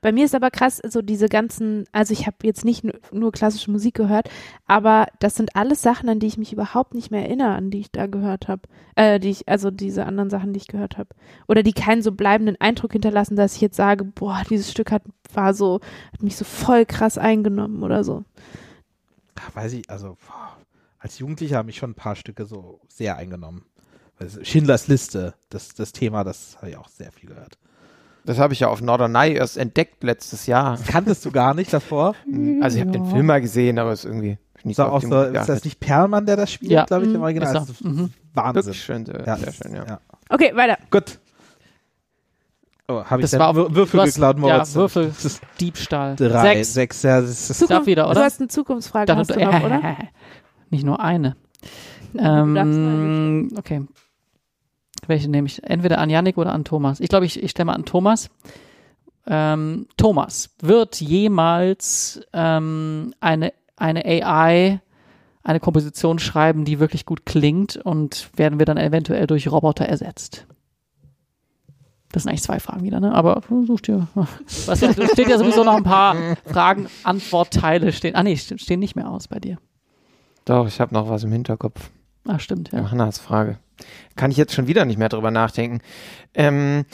Bei mir ist aber krass, so diese ganzen, also ich habe jetzt nicht nur, nur klassische Musik gehört, aber das sind alles Sachen, an die ich mich überhaupt nicht mehr erinnere, an die ich da gehört habe. Äh, die ich, also diese anderen Sachen, die ich gehört habe. Oder die keinen so bleibenden Eindruck hinterlassen, dass ich jetzt sage, boah, dieses Stück hat, war so, hat mich so voll krass eingenommen oder so. Ach, weiß ich, also boah, als Jugendlicher haben mich schon ein paar Stücke so sehr eingenommen. Also Schindlers Liste, das, das Thema, das habe ich auch sehr viel gehört. Das habe ich ja auf Norderney erst entdeckt letztes Jahr. Das [LAUGHS] kanntest du gar nicht davor? Also ich habe den Film mal gesehen, aber es ist irgendwie nicht So auf so, ist das nicht Perlmann, der das spielt, Ja. glaube ich, im Mhm. Original? Ist Das ist Mhm. Wahnsinn. Wirklich schön, sehr, Ja, sehr schön, ja. Okay, weiter. Gut. Oh, habe ich war- Wür- Würfel du hast- geklaut, Moritz? ja, Würfel. Das ist Diebstahl. drei, Sechs. sechs, ja, das ist, Darf wieder, Du oder? hast eine Zukunftsfrage, Dann, hast du [LAUGHS] noch, oder? [LAUGHS] Nicht nur eine. Du Ähm, okay. Welche nehme ich? Entweder an Yannick oder an Thomas. Ich glaube, ich, ich stelle mal an Thomas. Ähm, Thomas, wird jemals ähm, eine, eine AI eine Komposition schreiben, die wirklich gut klingt und werden wir dann eventuell durch Roboter ersetzt? Das sind eigentlich zwei Fragen wieder, ne? Aber such dir. [LAUGHS] Was, steht ja sowieso noch ein paar Fragen, Antwortteile stehen. Ah, nee, st- stehen nicht mehr aus bei dir. Doch, ich habe noch was im Hinterkopf. Ah, stimmt, ja. Johannas Frage. Kann ich jetzt schon wieder nicht mehr drüber nachdenken. Ähm,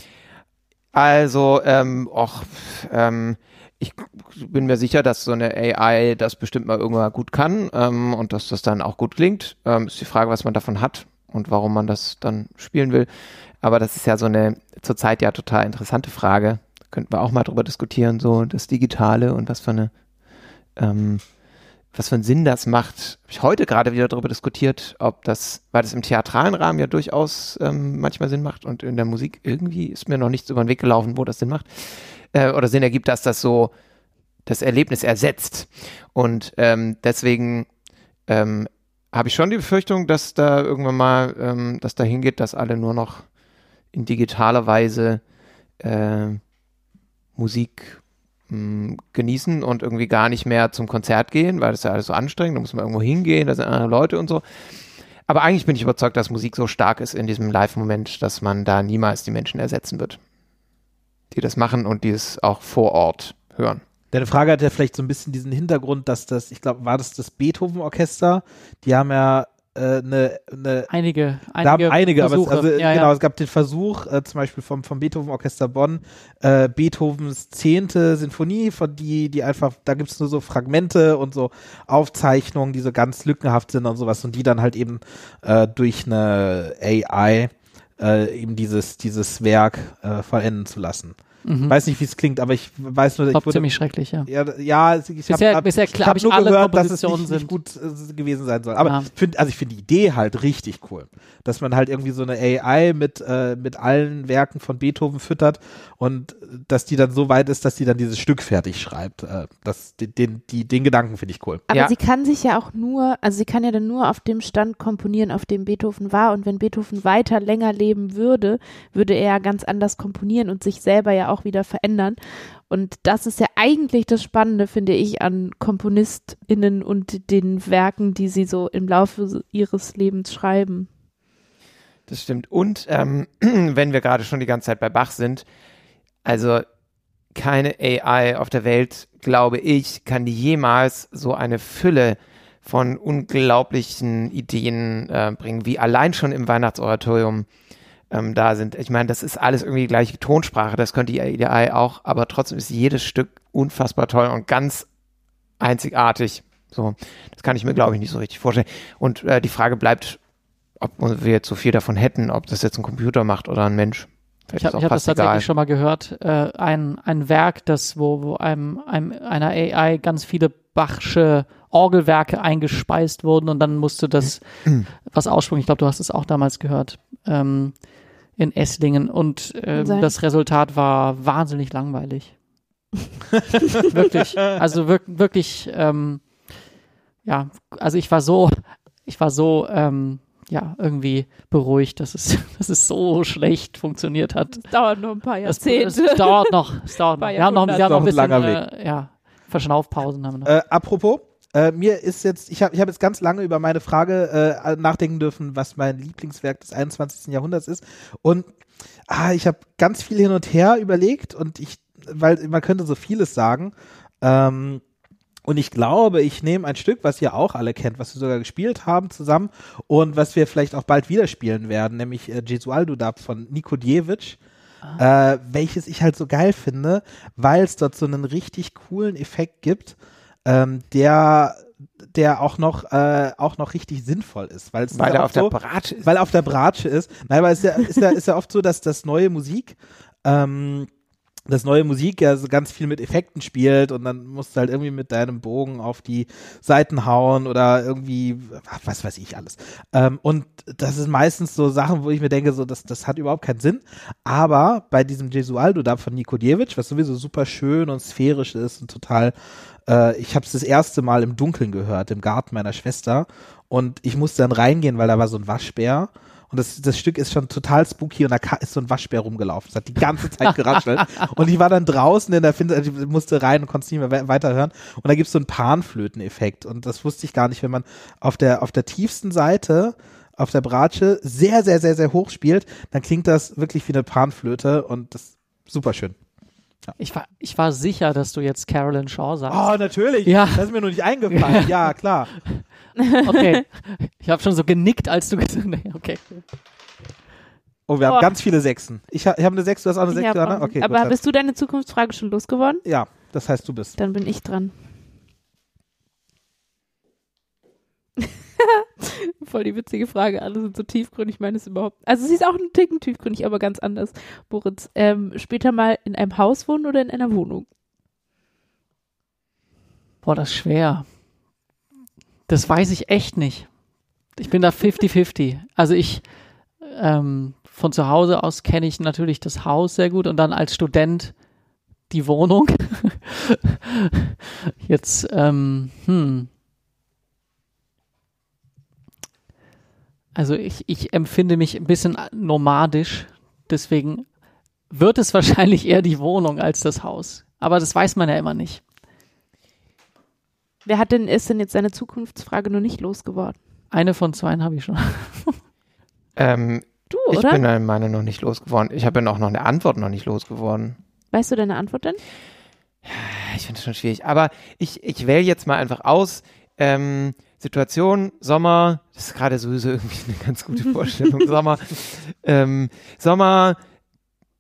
also, ähm, och, ähm, ich bin mir sicher, dass so eine AI das bestimmt mal irgendwann gut kann ähm, und dass das dann auch gut klingt. Ähm, ist die Frage, was man davon hat und warum man das dann spielen will. Aber das ist ja so eine zurzeit ja total interessante Frage. Könnten wir auch mal drüber diskutieren, so das Digitale und was für eine ähm, was für einen Sinn das macht. Habe ich heute gerade wieder darüber diskutiert, ob das, weil das im theatralen Rahmen ja durchaus ähm, manchmal Sinn macht und in der Musik irgendwie ist mir noch nichts über den Weg gelaufen, wo das Sinn macht äh, oder Sinn ergibt, dass das so das Erlebnis ersetzt. Und ähm, deswegen ähm, habe ich schon die Befürchtung, dass da irgendwann mal ähm, das dahin geht, dass alle nur noch in digitaler Weise äh, Musik mh, genießen und irgendwie gar nicht mehr zum Konzert gehen, weil das ist ja alles so anstrengend, da muss man irgendwo hingehen, da sind andere Leute und so. Aber eigentlich bin ich überzeugt, dass Musik so stark ist in diesem Live-Moment, dass man da niemals die Menschen ersetzen wird, die das machen und die es auch vor Ort hören. Deine Frage hat ja vielleicht so ein bisschen diesen Hintergrund, dass das, ich glaube, war das das Beethoven-Orchester? Die haben ja eine, eine Einige, einige, einige, aber es, Versuche. also, ja, genau, ja. es gab den Versuch, äh, zum Beispiel vom, vom Beethoven-Orchester Bonn, äh, Beethovens zehnte Sinfonie, von die, die einfach, da gibt's nur so Fragmente und so Aufzeichnungen, die so ganz lückenhaft sind und sowas und die dann halt eben äh, durch eine AI äh, eben dieses, dieses Werk äh, vollenden zu lassen. Mhm. Weiß nicht, wie es klingt, aber ich weiß nur, ich Top wurde, ziemlich schrecklich, ja. ja, ja, ich habe Bisher- hab, bisher ich klar- hab hab ich nur alle gehört, dass es nicht, nicht gut äh, gewesen sein soll. Aber Ja. ich find, also ich finde die Idee halt richtig cool, dass man halt irgendwie so eine AI mit äh, mit allen Werken von Beethoven füttert und dass die dann so weit ist, dass die dann dieses Stück fertig schreibt. Äh, das, den, den, die, den Gedanken finde ich cool. Aber Ja. sie kann sich ja auch nur, also sie kann ja dann nur auf dem Stand komponieren, auf dem Beethoven war. Und wenn Beethoven weiter länger leben würde, würde er ja ganz anders komponieren und sich selber ja auch wieder verändern. Und das ist ja eigentlich das Spannende, finde ich, an KomponistInnen und den Werken, die sie so im Laufe ihres Lebens schreiben. Das stimmt. Und ähm, [CLEARS THROAT] wenn wir gerade schon die ganze Zeit bei Bach sind, also keine AI auf der Welt, glaube ich, kann jemals so eine Fülle von unglaublichen Ideen äh, bringen, wie allein schon im Weihnachtsoratorium ähm, da sind. Ich meine, das ist alles irgendwie die gleiche Tonsprache, das könnte die AI auch, aber trotzdem ist jedes Stück unfassbar toll und ganz einzigartig. So, das kann ich mir, glaube ich, nicht so richtig vorstellen. Und äh, die Frage bleibt, ob wir jetzt so viel davon hätten, ob das jetzt ein Computer macht oder ein Mensch. Vielleicht Ich habe hab das tatsächlich egal. schon mal gehört. Äh, ein, ein Werk, das, wo, wo einem, einem, einer AI ganz viele Bachsche Orgelwerke eingespeist wurden und dann musste das [CLEARS THROAT] was aussprungen. Ich glaube, du hast es auch damals gehört. Ähm, in Esslingen und äh, sein. das Resultat war wahnsinnig langweilig. [LAUGHS] wirklich. Also wirk wirklich, ähm, ja, also ich war so, ich war so, ähm, ja, irgendwie beruhigt, dass es, [LAUGHS] dass es so schlecht funktioniert hat. Das dauert noch ein paar Es, es dauert noch, es dauert noch. Paar Wir haben noch, wir haben noch ein bisschen, Jahrhunderte. Noch ein äh, ja, Verschnaufpausen haben wir noch. Äh, apropos, äh, mir ist jetzt, ich habe ich hab jetzt ganz lange über meine Frage äh, nachdenken dürfen, was mein Lieblingswerk des 21. Jahrhunderts ist. Und ah, ich habe ganz viel hin und her überlegt und ich weil man könnte so vieles sagen. Ähm, und ich glaube, ich nehme ein Stück, was ihr auch alle kennt, was wir sogar gespielt haben zusammen und was wir vielleicht auch bald wieder spielen werden, nämlich äh, Jesualdo Dub von Niko Djevic. Äh, welches ich halt so geil finde, weil es dort so einen richtig coolen Effekt gibt, ähm, der der auch noch äh, auch noch richtig sinnvoll ist, weil es Weil er auf der so, Bratsche ist. weil auf der Bratsche ist. Nein, weil es ist ja, ist ja, ist ja oft so, dass das neue Musik, ähm, das neue Musik ja so ganz viel mit Effekten spielt und dann musst du halt irgendwie mit deinem Bogen auf die Seiten hauen oder irgendwie, was weiß ich alles. Ähm, und das ist meistens so Sachen, wo ich mir denke, so, das, das hat überhaupt keinen Sinn. Aber bei diesem Gesualdo da von Nikodjevic, was sowieso super schön und sphärisch ist und total äh, ich habe es das erste Mal im Dunkeln gehört, im Garten meiner Schwester. Und ich musste dann reingehen, weil da war so ein Waschbär. Und das, das Stück ist schon total spooky und da ist so ein Waschbär rumgelaufen. Es hat die ganze Zeit [LAUGHS] geraschelt. und ich war dann draußen in der Finster, ich musste rein und konnte es nicht mehr we weiterhören. Und da gibt's so einen Panflöten-Effekt. Und das wusste ich gar nicht, wenn man auf der, auf der tiefsten Seite auf der Bratsche sehr, sehr, sehr, sehr hoch spielt, dann klingt das wirklich wie eine Panflöte und das ist super schön. Ich war, ich war sicher, dass du jetzt Carolyn Shaw sagst. Oh, natürlich. Ja. Das ist mir nur nicht eingefallen. [LAUGHS] Ja, klar. Okay. Ich habe schon so genickt, als du gesagt [LAUGHS] nee, okay. Oh, wir haben Oh. ganz viele Sechsen. Ich, ha ich habe eine Sechs, du hast auch eine Ich Sechs, auch- Okay, aber gut, bist du deine Zukunftsfrage schon losgeworden? ja, das heißt, du bist. Dann bin ich dran. [LAUGHS] Voll die witzige Frage. Alle sind so tiefgründig. Ich meine es überhaupt. Also sie ist auch ein Ticken tiefgründig, aber ganz anders. Moritz, ähm, später mal in einem Haus wohnen oder in einer Wohnung? Boah, das ist schwer. Das weiß ich echt nicht. Ich bin da 50-50. Also ich, ähm, von zu Hause aus kenne ich natürlich das Haus sehr gut und dann als Student die Wohnung. [LAUGHS] Jetzt, ähm, hm. Also ich, ich empfinde mich ein bisschen nomadisch, deswegen wird es [LAUGHS] wahrscheinlich eher die Wohnung als das Haus. Aber das weiß man ja immer nicht. Wer hat denn, ist denn jetzt seine Zukunftsfrage noch nicht losgeworden? Eine von zwei habe ich schon. [LAUGHS] Ähm, Du, ich oder? bin an meine noch nicht losgeworden. Ich habe ja auch noch eine Antwort noch nicht losgeworden. weißt du deine Antwort denn? Ich finde es schon schwierig. Aber ich, ich wähle jetzt mal einfach aus. Ähm, Situation, Sommer, das ist gerade sowieso irgendwie eine ganz gute Vorstellung. Sommer, ähm, Sommer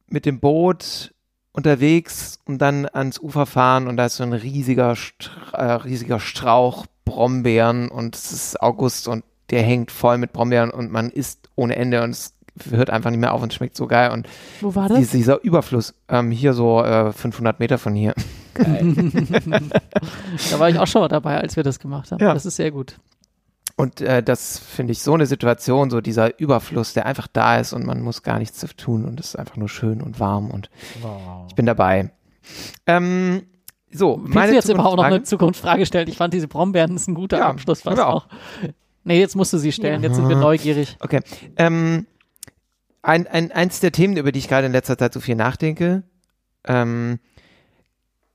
mit dem Boot unterwegs und dann ans Ufer fahren und da ist so ein riesiger, Stra äh, riesiger Strauch Brombeeren und es ist August und der hängt voll mit Brombeeren und man isst ohne Ende und es hört einfach nicht mehr auf und schmeckt so geil und Wo war das? dies- dieser Überfluss, ähm, hier so äh, 500 Meter von hier. [LAUGHS] Da war ich auch schon mal dabei, als wir das gemacht haben. Ja. Das ist sehr gut. Und äh, das finde ich so eine Situation, so dieser Überfluss, der einfach da ist und man muss gar nichts tun und es ist einfach nur schön und warm und ich bin dabei. Ähm, so, Willst meine du jetzt überhaupt noch eine Zukunftsfrage- stellen? Ich fand diese Brombeeren ist ein guter Ja, Abschluss fast auch. auch. Nee, jetzt musst du sie stellen. Ja. Jetzt sind wir neugierig. Okay. Ähm, ein, ein, eins der Themen, über die ich gerade in letzter Zeit so viel nachdenke, ähm,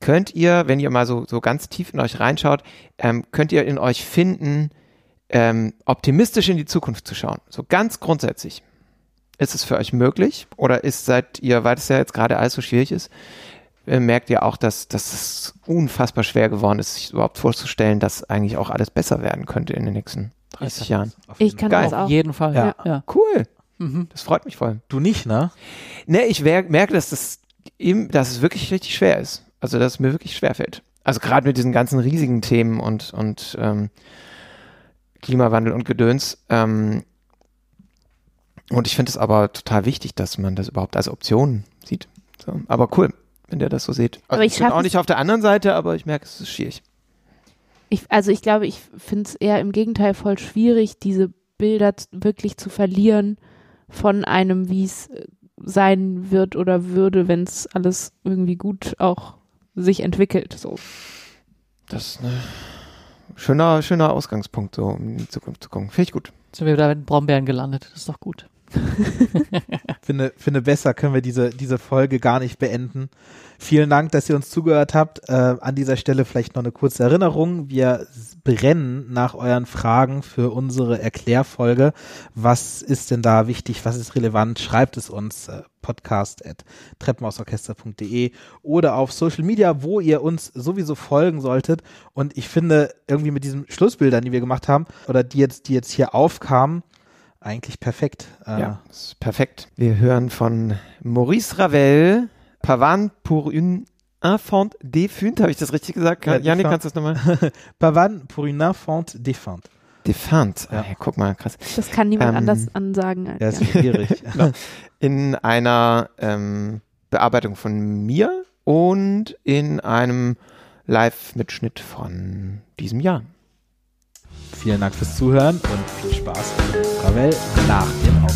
könnt ihr, wenn ihr mal so, so ganz tief in euch reinschaut, ähm, könnt ihr in euch finden, ähm, optimistisch in die Zukunft zu schauen. So ganz grundsätzlich. Ist es für euch möglich? Oder ist seit ihr, weil es ja jetzt gerade alles so schwierig ist, äh, merkt ihr auch, dass, dass es unfassbar schwer geworden ist, sich überhaupt vorzustellen, dass eigentlich auch alles besser werden könnte in den nächsten 30 Jahren. Auf Ich jeden kann Fall. das Auf auch. jeden Fall. Ja. ja. Cool. Mhm. Das freut mich voll. Du nicht, ne? Ne, ich merke, dass das eben, dass es wirklich richtig schwer ist. Also, dass es mir wirklich schwer fällt. Also gerade mit diesen ganzen riesigen Themen und, und ähm, Klimawandel und Gedöns. Ähm, und ich finde es aber total wichtig, dass man das überhaupt als Option sieht. So, aber cool, wenn ihr das so seht. Also Aber ich ich bin auch nicht auf der anderen Seite, aber ich merke, es ist schwierig. Ich, also ich glaube, ich finde es eher im Gegenteil voll schwierig, diese Bilder wirklich zu verlieren von einem, wie es äh, sein wird oder würde, wenn es alles irgendwie gut auch sich entwickelt. So. Das ist ein schöner, schöner Ausgangspunkt, so um in die Zukunft zu gucken. Finde ich gut. Sind wir wieder mit den Brombeeren gelandet. Das ist doch gut. [LAUGHS] finde, finde besser können wir diese, diese Folge gar nicht beenden. Vielen Dank, dass ihr uns zugehört habt. Äh, an dieser Stelle vielleicht noch eine kurze Erinnerung. Wir brennen nach euren Fragen für unsere Erklärfolge. Was ist denn da wichtig? Was ist relevant? Schreibt es uns. Äh, podcast oder auf Social Media, wo ihr uns sowieso folgen solltet. Und ich finde irgendwie mit diesen Schlussbildern, die wir gemacht haben oder die jetzt, die jetzt hier aufkamen, eigentlich perfekt. Äh, ja, ist perfekt. Wir hören von Maurice Ravel, Pavan pour une infante défunte. Habe ich das richtig gesagt? Ja, Janik, kannst du das nochmal? [LAUGHS] Pavan pour une infante défunte. Defant. Ja. Ah, guck mal, krass. Das kann niemand ähm, anders ansagen. ja, ist schwierig. [LAUGHS] genau. In einer ähm, Bearbeitung von mir und in einem Live-Mitschnitt von diesem Jahr. Vielen Dank fürs Zuhören und viel Spaß mit Ravel nach dem Auto.